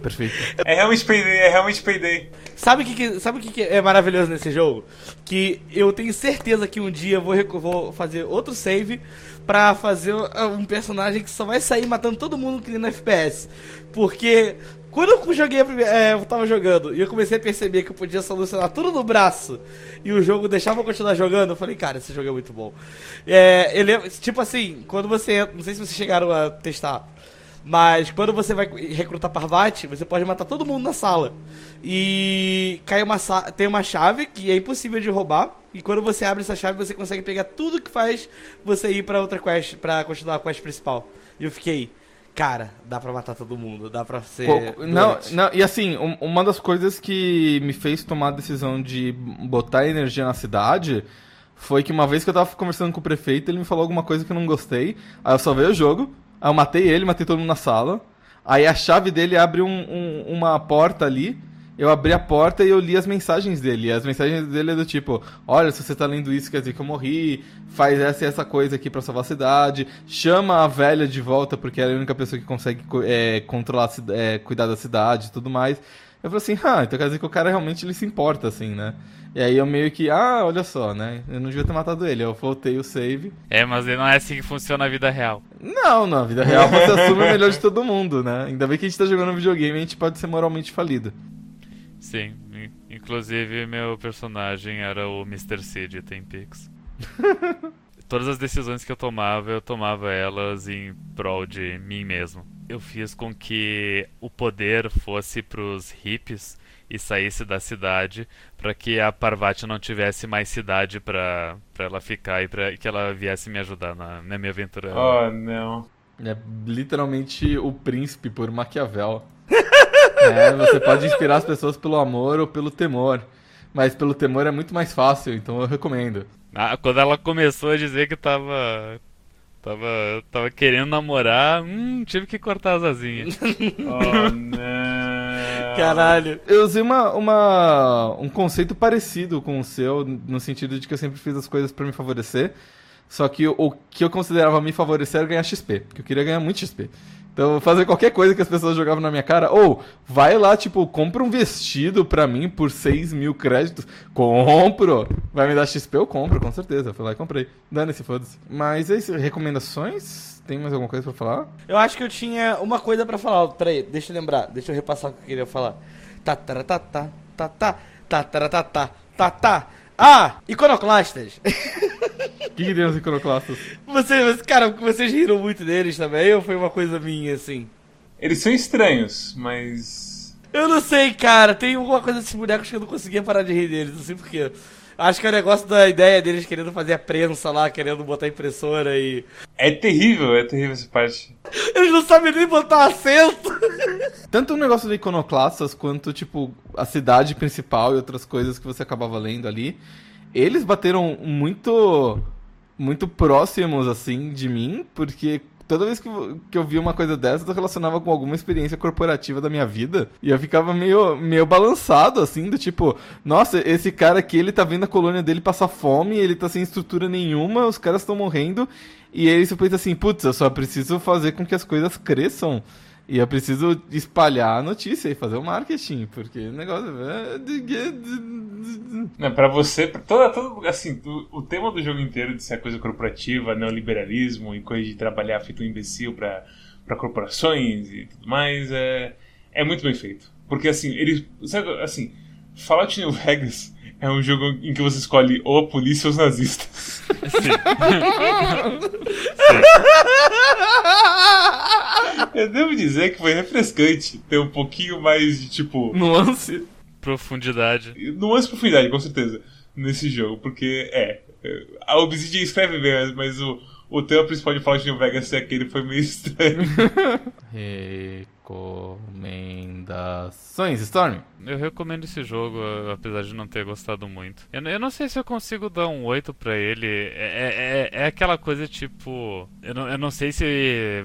Perfeito. É realmente Payday, é realmente Payday. Sabe o que, que- sabe o que, que é maravilhoso nesse jogo? Que eu tenho certeza que um dia eu vou, vou fazer outro save pra fazer uh, um personagem que só vai sair matando todo mundo que nem no FPS. Porque quando eu joguei, é, eu tava jogando e eu comecei a perceber que eu podia solucionar tudo no braço e o jogo deixava eu continuar jogando, eu falei, cara, esse jogo é muito bom. É, ele tipo assim, quando você não sei se vocês chegaram a testar. Mas quando você vai recrutar Parvati, você pode matar todo mundo na sala. E cai uma tem uma chave que é impossível de roubar. E quando você abre essa chave, você consegue pegar tudo que faz você ir pra outra quest, pra continuar a quest principal. E eu fiquei, cara, dá pra matar todo mundo, dá pra ser. Não, não, e assim, um- uma das coisas que me fez tomar a decisão de botar energia na cidade foi que uma vez que eu tava conversando com o prefeito, ele me falou alguma coisa que eu não gostei. Aí eu salvei o jogo, aí eu matei ele, matei todo mundo na sala. Aí a chave dele abre um- um- uma porta ali. Eu abri a porta e eu li as mensagens dele. E as mensagens dele é do tipo: Olha, se você tá lendo isso, quer dizer que eu morri. Faz essa e essa coisa aqui pra salvar a cidade. Chama a velha de volta, porque ela é a única pessoa que consegue co- é, controlar, é, cuidar da cidade e tudo mais. Eu falei assim: Ah, então quer dizer que o cara realmente ele se importa, assim, né? E aí eu meio que: Ah, olha só, né? Eu não devia ter matado ele. Eu voltei o save. É, mas não é assim que funciona a vida real. Não, na vida real você (laughs) assume o melhor de todo mundo, né? Ainda bem que a gente tá jogando um videogame a gente pode ser moralmente falido. Sim, in- inclusive meu personagem era o Mr. Seed, tem Pix. (laughs) Todas as decisões que eu tomava, eu tomava elas em prol de mim mesmo. eu fiz com que o poder fosse pros hippies e saísse da cidade para que a Parvati não tivesse mais cidade para ela ficar e para que ela viesse me ajudar na, na minha aventura. Oh, não. É literalmente o príncipe por Maquiavel. É, você pode inspirar as pessoas pelo amor ou pelo temor. Mas pelo temor é muito mais fácil, então eu recomendo. Ah, quando ela começou a dizer que tava. Tava, tava querendo namorar, hum, tive que cortar as asinhas. (laughs) Oh, não. Caralho. Eu usei uma, uma, um conceito parecido com o seu, no sentido de que eu sempre fiz as coisas pra me favorecer. Só que o, o que eu considerava me favorecer era ganhar XP, porque eu queria ganhar muito XP. Então, fazer qualquer coisa que as pessoas jogavam na minha cara, ou vai lá, tipo, compra um vestido pra mim por 6 mil créditos. Compro! Vai me dar XP, eu compro, com certeza. Fui lá e comprei. Dane-se, foda-se. Mas é isso, recomendações? Tem mais alguma coisa pra falar? Eu acho que eu tinha uma coisa pra falar. Peraí, deixa eu lembrar. Deixa eu repassar o que eu queria falar. Tá, tá, tá, tá, tá, tá, tá, tá, tá, tá, tá, tá. Ah, iconoclastas. O (laughs) que, que tem os iconoclastas? Vocês, cara, vocês riram muito deles também ou foi uma coisa minha, assim? Eles são estranhos, mas. Eu não sei, cara. Tem alguma coisa desses bonecos que eu não conseguia parar de rir deles, não sei porquê. Acho que é o negócio da ideia deles querendo fazer a prensa lá, querendo botar impressora e. É terrível, é terrível essa parte. Eles não sabem nem botar acento! Tanto o negócio do iconoclastas quanto, tipo, a cidade principal e outras coisas que você acabava lendo ali. Eles bateram muito. Muito próximos, assim, de mim, porque toda vez que que eu via uma coisa dessa, eu relacionava com alguma experiência corporativa da minha vida. E eu ficava meio, meio balançado, assim, do tipo, nossa, esse cara aqui, ele tá vendo a colônia dele passar fome, ele tá sem estrutura nenhuma, os caras estão morrendo. E aí você pensa assim, putz, eu só preciso fazer com que as coisas cresçam. E eu preciso espalhar a notícia e fazer o marketing, porque o negócio é. Não, pra você, pra toda, todo, assim, o, o tema do jogo inteiro de ser coisa corporativa, neoliberalismo e coisa de trabalhar feito um imbecil pra, pra corporações e tudo mais, é, é muito bem feito. Porque assim, eles. Sabe, assim, Fallout New Vegas (laughs) é um jogo em que você escolhe ou a polícia ou os nazistas. Sim. (laughs) (laughs) Eu devo dizer que foi refrescante ter um pouquinho mais de tipo. Nuance. Profundidade. Nuance e profundidade, com certeza, nesse jogo. Porque é. é, A Obsidian escreve bem, mas o, o tema principal de Fallout New Vegas ser aquele foi meio (laughs) estranho. Recomendações, Storm? Eu recomendo esse jogo, apesar de não ter gostado muito. Eu, eu não sei se eu consigo dar um 8 pra ele. É, é, é aquela coisa tipo. Eu não, eu não sei se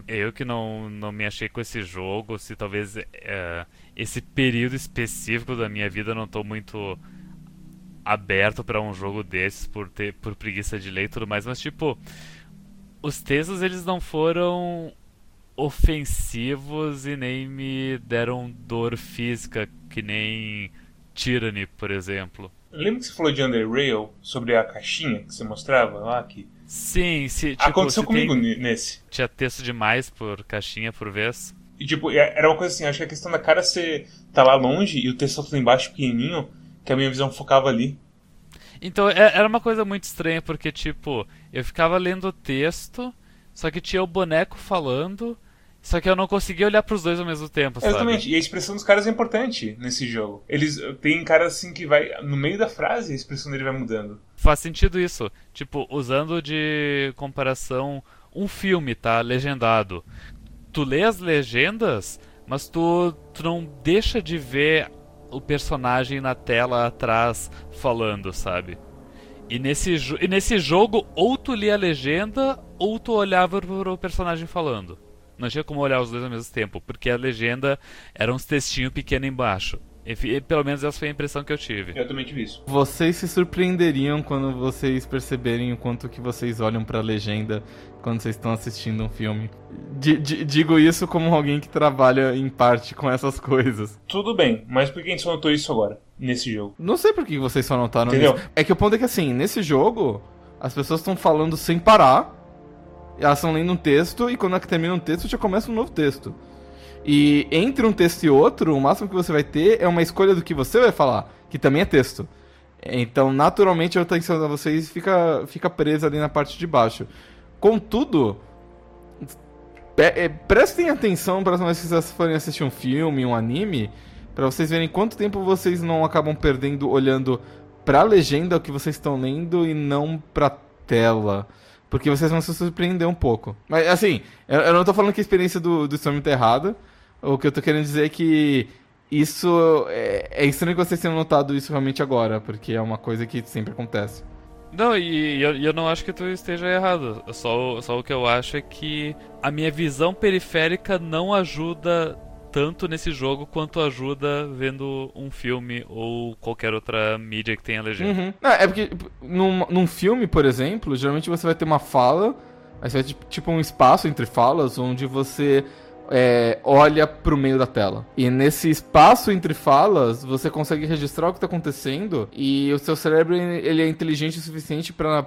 eu que não, não me achei com esse jogo, se talvez é, esse período específico da minha vida eu não tô muito aberto pra um jogo desses por ter por preguiça de ler e tudo mais, mas tipo, os textos eles não foram ofensivos e nem me deram dor física que nem Tyranny, por exemplo. Lembra que você falou de Underrail sobre a caixinha que você mostrava lá? Que Sim, se tipo, aconteceu comigo tem- ne- nesse. tinha texto demais por caixinha por vez. E tipo, era uma coisa assim, acho que a questão da cara ser tá lá longe e o texto tá lá embaixo pequenininho, que a minha visão focava ali. Então é- era uma coisa muito estranha, porque tipo, eu ficava lendo o texto, só que tinha o boneco falando, só que eu não conseguia olhar pros dois ao mesmo tempo, sabe? Exatamente, e a expressão dos caras é importante nesse jogo. Eles tem caras assim que vai. No meio da frase a expressão dele vai mudando. Faz sentido isso. Tipo, usando de comparação um filme, tá? Legendado. Tu lê as legendas, mas tu, tu não deixa de ver o personagem na tela atrás falando, sabe? E nesse, e nesse jogo, ou tu lia a legenda, ou tu olhava pro personagem falando. Não tinha como olhar os dois ao mesmo tempo, porque a legenda era uns textinhos pequenos embaixo. Enfim, pelo menos essa foi a impressão que eu tive. Eu também tive isso. Vocês se surpreenderiam quando vocês perceberem o quanto que vocês olham pra legenda quando vocês estão assistindo um filme. Di- di- digo isso como alguém que trabalha em parte com essas coisas. Tudo bem, mas por que a gente só notou isso agora, nesse jogo? Não sei por que vocês só notaram Entendeu? isso. É que o ponto é que assim, nesse jogo, as pessoas estão falando sem parar, elas estão lendo um texto, e quando termina um texto, já começa um novo texto. E entre um texto e outro, o máximo que você vai ter é uma escolha do que você vai falar, que também é texto. Então, naturalmente, a atenção de vocês fica, fica presa ali na parte de baixo. Contudo, é, prestem atenção para que vocês forem assistir um filme, um anime, para vocês verem quanto tempo vocês não acabam perdendo olhando pra legenda que vocês estão lendo e não pra tela. Porque vocês vão se surpreender um pouco. Mas, assim, eu, eu não tô falando que a experiência do, do Storm tá errada. O que eu tô querendo dizer é que isso. É, é estranho que vocês tenham notado isso realmente agora, porque é uma coisa que sempre acontece. Não, e eu, eu não acho que tu esteja errado. Só, só o que eu acho é que a minha visão periférica não ajuda tanto nesse jogo quanto ajuda vendo um filme ou qualquer outra mídia que tenha legenda. Uhum. Não, é porque num, num filme, por exemplo, geralmente você vai ter uma fala, aí você vai ter tipo um espaço entre falas onde você é, olha pro meio da tela. E nesse espaço entre falas, você consegue registrar o que tá acontecendo e o seu cérebro ele é inteligente o suficiente para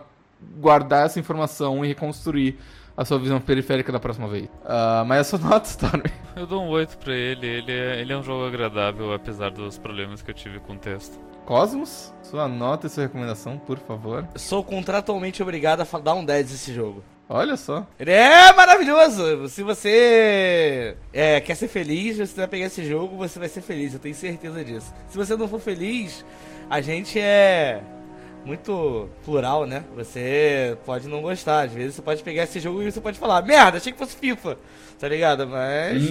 guardar essa informação e reconstruir a sua visão periférica da próxima vez. Uh, mas essa nota, Storm. Eu dou um 8 pra ele. Ele é, ele é um jogo agradável, apesar dos problemas que eu tive com o texto. Cosmos, sua nota e sua recomendação, por favor. Sou contratualmente obrigado a dar um 10 nesse jogo. Olha só. Ele é maravilhoso! Se você é, quer ser feliz, você vai pegar esse jogo, você vai ser feliz, eu tenho certeza disso. Se você não for feliz, a gente é muito plural, né? Você pode não gostar. Às vezes você pode pegar esse jogo e você pode falar, merda, achei que fosse FIFA. Tá ligado? Mas.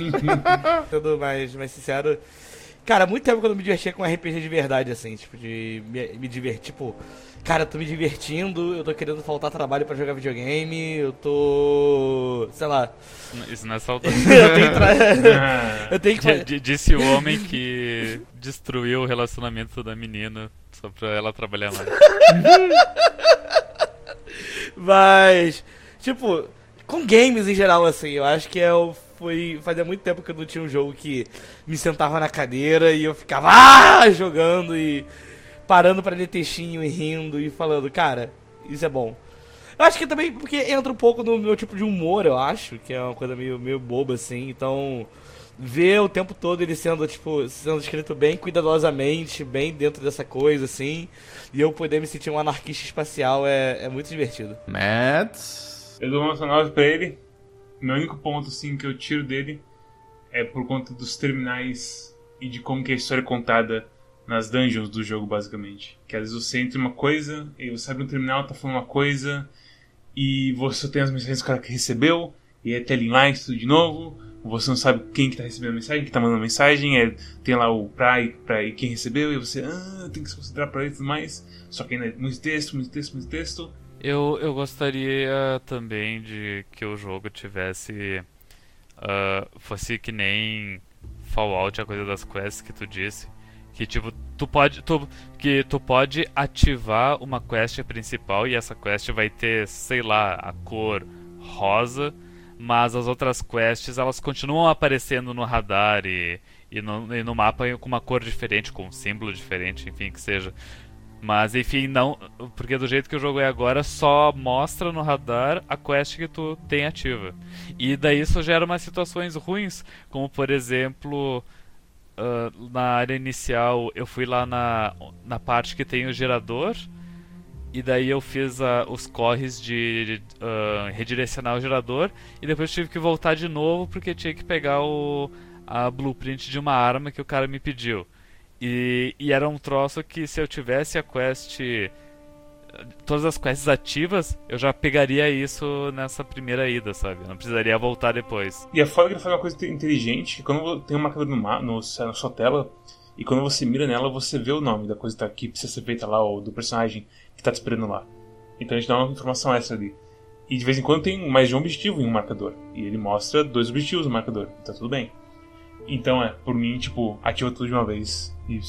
(laughs) Tudo mais, mais sincero. Cara, muito tempo que eu não me divertia com RPG de verdade, assim, tipo, de me, me divertir, tipo, cara, tô me divertindo, eu tô querendo faltar trabalho para jogar videogame, eu tô. sei lá. Isso não é saudável. eu tenho, tra... eu tenho que. (laughs) (laughs) Disse o homem que destruiu o relacionamento da menina só pra ela trabalhar mais. (laughs) Mas, tipo, com games em geral, assim, eu acho que eu foi. Fazia muito tempo que eu não tinha um jogo que me sentava na cadeira e eu ficava ah, jogando e parando pra ler textinho e rindo e falando, cara, isso é bom. Eu acho que também porque entra um pouco no meu tipo de humor, eu acho, que é uma coisa meio, meio boba, assim, então ver o tempo todo ele sendo, tipo, sendo escrito bem cuidadosamente, bem dentro dessa coisa, assim, e eu poder me sentir um anarquista espacial é, é muito divertido. Matt? Eu dou uma nota pra ele. Meu único ponto, assim, que eu tiro dele é por conta dos terminais e de como que a história é contada nas dungeons do jogo, basicamente. Que às vezes você entra em uma coisa, e você abre um terminal, tá falando uma coisa, e você tem as mensagens do cara que recebeu, e é telling tudo de novo, você não sabe quem que tá recebendo a mensagem, quem tá mandando a mensagem, é, tem lá o pra e, pra e quem recebeu, e você, ah, tem que se considerar pra ele e tudo mais. Só que ainda é muito texto, muito texto, muito texto. Eu, eu gostaria também de que o jogo tivesse. Uh, fosse que nem Fallout, a coisa das quests que tu disse. Que tipo, tu pode. Tu, que tu pode ativar uma quest principal e essa quest vai ter, sei lá, a cor rosa mas as outras quests elas continuam aparecendo no radar e, e, no, e no mapa com uma cor diferente, com um símbolo diferente, enfim, que seja. Mas enfim, não. Porque do jeito que jogo é agora, só mostra no radar a quest que tu tem ativa. E daí isso gera umas situações ruins, como por exemplo. Uh, na área inicial eu fui lá na, na parte que tem o gerador e daí eu fiz uh, os corres de uh, redirecionar o gerador. E depois tive que voltar de novo porque tinha que pegar o, a blueprint de uma arma que o cara me pediu. E, e era um troço que se eu tivesse a quest. Todas as quests ativas, eu já pegaria isso nessa primeira ida, sabe? Eu não precisaria voltar depois. E a foda que ele faz uma coisa inteligente, quando tem um marcador no, no, na sua tela, e quando você mira nela, você vê o nome da coisa que precisa ser feita lá, ou do personagem que tá te esperando lá. Então a gente dá uma informação extra ali. E de vez em quando tem mais de um objetivo em um marcador. E ele mostra dois objetivos no marcador. Tá tudo bem. Então é, por mim, tipo, ativa tudo de uma vez. E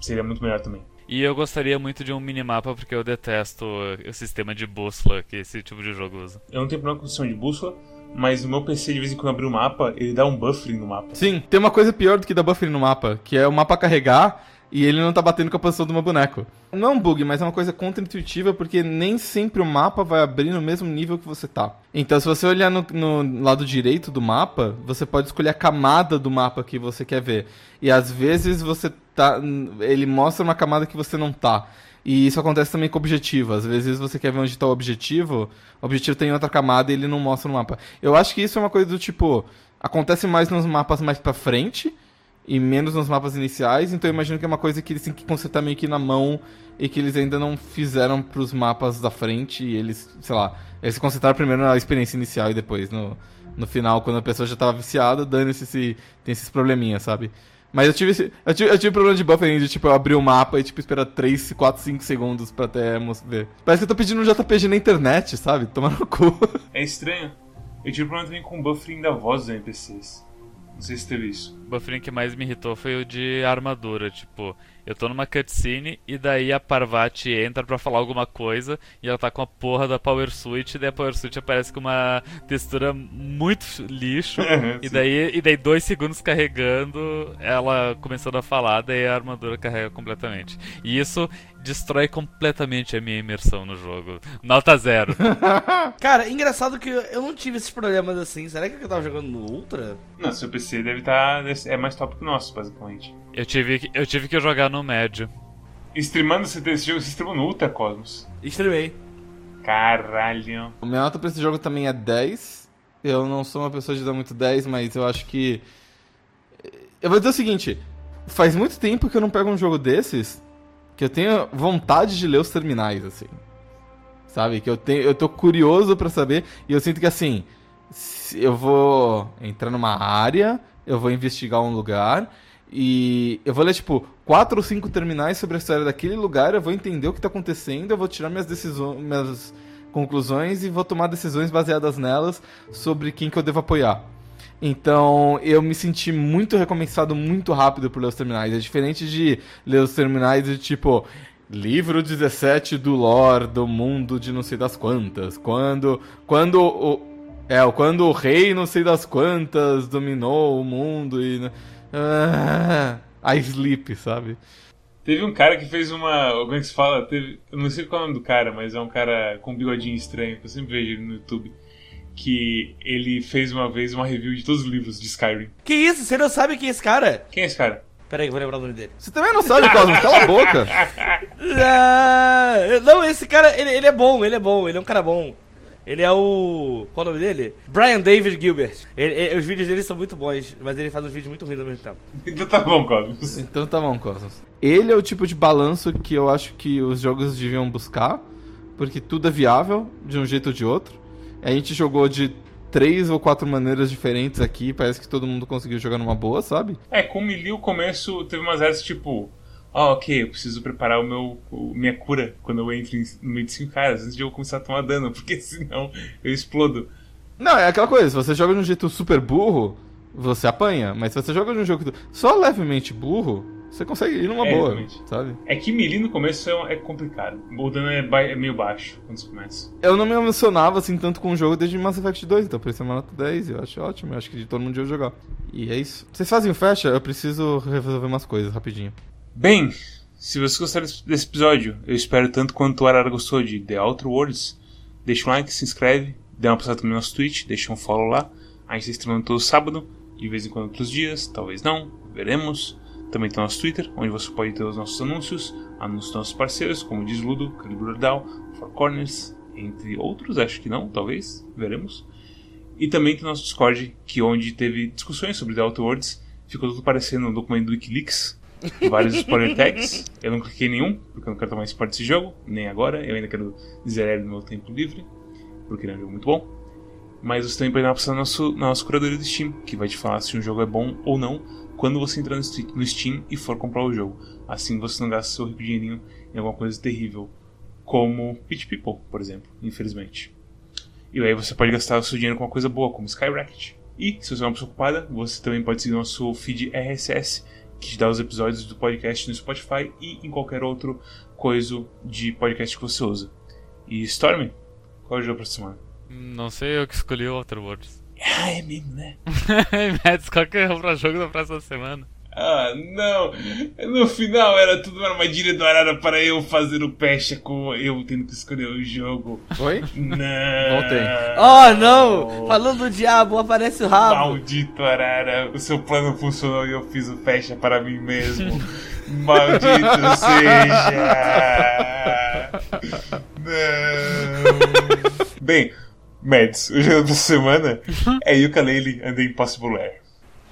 seria muito melhor também. E eu gostaria muito de um minimapa porque eu detesto o sistema de bússola que esse tipo de jogo usa. Eu não tenho problema com o sistema de bússola, mas no meu PC, de vez em quando abrir o mapa, ele dá um buffering no mapa. Sim, tem uma coisa pior do que dar buffering no mapa, que é o mapa carregar e ele não tá batendo com a posição do meu boneco. Não é um bug, mas é uma coisa contra-intuitiva, porque nem sempre o mapa vai abrir no mesmo nível que você tá. Então, se você olhar no, no, lado direito do mapa, você pode escolher a camada do mapa que você quer ver. E às vezes você tá. Ele mostra uma camada que você não tá. E isso acontece também com o objetivo. Às vezes você quer ver onde está o objetivo, o objetivo tem outra camada e ele não mostra no mapa. Eu acho que isso é uma coisa do tipo. Acontece mais nos mapas mais pra frente e menos nos mapas iniciais, então eu imagino que é uma coisa que eles têm que consertar meio que na mão e que eles ainda não fizeram pros mapas da frente e eles, sei lá, eles consertaram primeiro na experiência inicial e depois no, no final, quando a pessoa já tava viciada, dane-se se tem esses probleminhas, sabe? Mas eu tive, esse- eu tive, eu tive problema de buffering de, tipo, eu abrir o mapa e, tipo, esperar 3, 4, 5 segundos pra até ver. Parece que eu tô pedindo um JPG na internet, sabe? Tomar no cu. É estranho. Eu tive problema também com o buffering da voz dos NPCs. Não sei se teve isso. O buffering que mais me irritou foi o de armadura. Tipo, eu tô numa cutscene e daí a Parvati entra pra falar alguma coisa e ela tá com a porra da Power Suit. E daí a Power Suit aparece com uma textura muito lixo. (laughs) e, daí, e daí dois segundos carregando, ela começando a falar, daí a armadura carrega completamente. E isso destrói completamente a minha imersão no jogo. Nota zero. (laughs) Cara, engraçado que eu não tive esses problemas assim. Será que eu tava jogando no Ultra? Não, seu PC deve estar. é mais top que o nosso, basicamente. Eu tive, que- eu tive que jogar no médio. Streamando esse jogo, você streamou no Ultra Cosmos. Streamei. Caralho. O minha nota pra esse jogo também é 10. Eu não sou uma pessoa de dar muito 10, mas eu acho que. Eu vou dizer o seguinte: faz muito tempo que eu não pego um jogo desses que eu tenho vontade de ler os terminais, assim. Sabe? Que eu, tenho, eu tô curioso pra saber. E eu sinto que, assim, se eu vou entrar numa área, eu vou investigar um lugar. E eu vou ler, tipo, quatro ou cinco terminais sobre a história daquele lugar, eu vou entender o que tá acontecendo, eu vou tirar minhas decisões, minhas conclusões e vou tomar decisões baseadas nelas sobre quem que eu devo apoiar. Então, eu me senti muito recompensado muito rápido por ler os terminais. É diferente de ler os terminais de tipo. Livro 17 do lore do mundo de não sei das quantas. Quando. Quando o. É, quando o rei não sei das quantas dominou o mundo e. Ah, a sleep, sabe? Teve um cara que fez uma. Como é que se fala? Teve, eu não sei qual é o nome do cara, mas é um cara com um bigodinho estranho, que eu sempre vejo ele no YouTube. Que ele fez uma vez uma review de todos os livros de Skyrim. Que isso? Você não sabe quem é esse cara? Quem é esse cara? Pera aí, eu vou lembrar o nome dele. Você também não sabe, Cosmos, (laughs) cala a boca. Ah, não, esse cara, ele, ele é bom, ele é bom, ele é um cara bom. Ele é o. Qual é o nome dele? Brian David Gilbert. Ele- ele- os vídeos dele são muito bons, mas ele faz uns vídeos muito ruins ao mesmo tempo. Então tá bom, Cosmos. Então tá bom, Cosmos. Ele é o tipo de balanço que eu acho que os jogos deviam buscar, porque tudo é viável, de um jeito ou de outro. A gente jogou de três ou quatro maneiras diferentes aqui, parece que todo mundo conseguiu jogar numa boa, sabe? É, com o Melee o começo teve umas áreas tipo. Ah, ok, eu preciso preparar o meu, minha cura quando eu entro no meio de cinco caras, antes de eu começar a tomar dano, (laughs) porque senão eu explodo. Não, é aquela coisa, se você joga de um jeito super burro, você apanha, mas se você joga de um jogo só levemente burro, você consegue ir numa É, boa, realmente. sabe? É que Melee no começo é, é complicado. O dano é, ba- é meio baixo quando você começa. Eu não me emocionava assim tanto com o jogo desde Mass Effect 2, então por isso é uma nota 10, eu acho ótimo, eu acho que de todo mundo devia jogar. E é isso. Vocês fazem o fecha? Eu preciso resolver umas coisas rapidinho. Bem, se vocês gostaram desse episódio, eu espero tanto quanto o Arara gostou de The Outer Worlds. Deixa um like, se inscreve, dê uma passada também no nosso Twitch, deixa um follow lá. A gente está streamando todo sábado, de vez em quando outros dias, talvez não, veremos. Também tem o nosso Twitter, onde você pode ter os nossos anúncios, anúncios dos nossos parceiros, como diz Ludo, Calibur Down, Four Corners, entre outros, acho que não, talvez, veremos. E também tem o nosso Discord, que onde teve discussões sobre The Outer Worlds, ficou tudo parecendo um documento do Wikileaks, vários spoiler tags. Eu não cliquei nenhum, porque eu não quero tomar spoiler desse jogo, nem agora. Eu ainda quero zerar ele no meu tempo livre, porque ele é um jogo muito bom. Mas você também pode dar uma passada na nossa, curadoria do Steam, que vai te falar se um jogo é bom ou não quando você entrar no Ste- no Steam e for comprar o jogo. Assim você não gasta seu rico dinheirinho em alguma coisa terrível, como Pitch People, por exemplo, infelizmente. E aí você pode gastar o seu dinheiro com uma coisa boa, como Skyrocket. E, se você é uma pessoa ocupada, você também pode seguir nosso feed RSS, que te dá os episódios do podcast no Spotify e em qualquer outro coisa de podcast que você usa. E Stormy, qual é o jogo pra semana? Não sei eu que escolhi o Outer Worlds. Ah, é mesmo, né? (laughs) Mads, qual que é o jogo da próxima semana? Ah, não! No final era tudo uma armadilha do Arara para eu fazer o pecha com eu tendo que escolher o jogo. Oi? Não! Voltei. Oh, não! Falando do diabo, aparece o rabo. Maldito Arara, o seu plano funcionou e eu fiz o fecha para mim mesmo. Maldito (laughs) seja! (laughs) Não! Bem, Mads, o jogo da semana é Yooka-Laylee and the Impossible Air.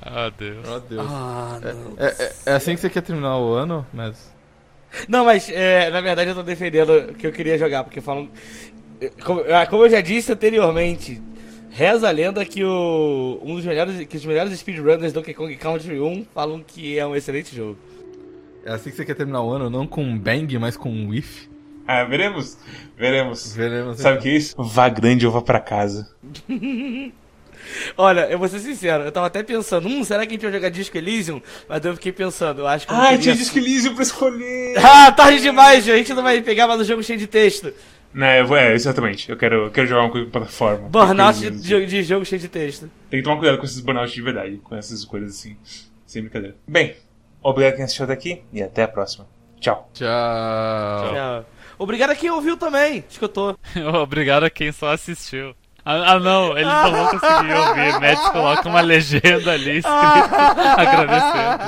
Ah, Deus. Meu Deus. Ah, não. É, é- é assim que você quer terminar o ano, mas. Não, mas é, na verdade eu tô defendendo que eu queria jogar, porque falam. Como, ah, como eu já disse anteriormente, reza a lenda que o. Um dos melhores. Que os melhores speedrunners do Donkey Kong Country 1 falam que é um excelente jogo. É assim que você quer terminar o ano, não com um bang, mas com um whiff. Ah, veremos? Veremos. Veremos. Sabe o então. que é isso? Vá grande ou vá pra casa. (laughs) Olha, eu vou ser sincero, eu tava até pensando, hum, será que a gente vai jogar Disco Elysium? Mas eu fiquei pensando, eu acho que Ah, queria- tinha Disco Elysium pra escolher! (laughs) Ah, tarde demais, a gente não vai pegar mais um jogo cheio de texto. Vou, é, exatamente. Eu quero, eu quero jogar uma coisa com plataforma. Burnout de, Coisas- de, de jogo cheio de texto. Tem que tomar cuidado com esses burnouts de verdade, com essas escolhas assim. Sem brincadeira. Bem, obrigado quem assistiu daqui e até a próxima. Tchau. Tchau. Tchau. Obrigado a quem ouviu também, escutou. (laughs) Obrigado a quem só assistiu. Ah, ah, não, ele não conseguiu ouvir. Mads coloca uma legenda ali escrito (laughs) agradecendo.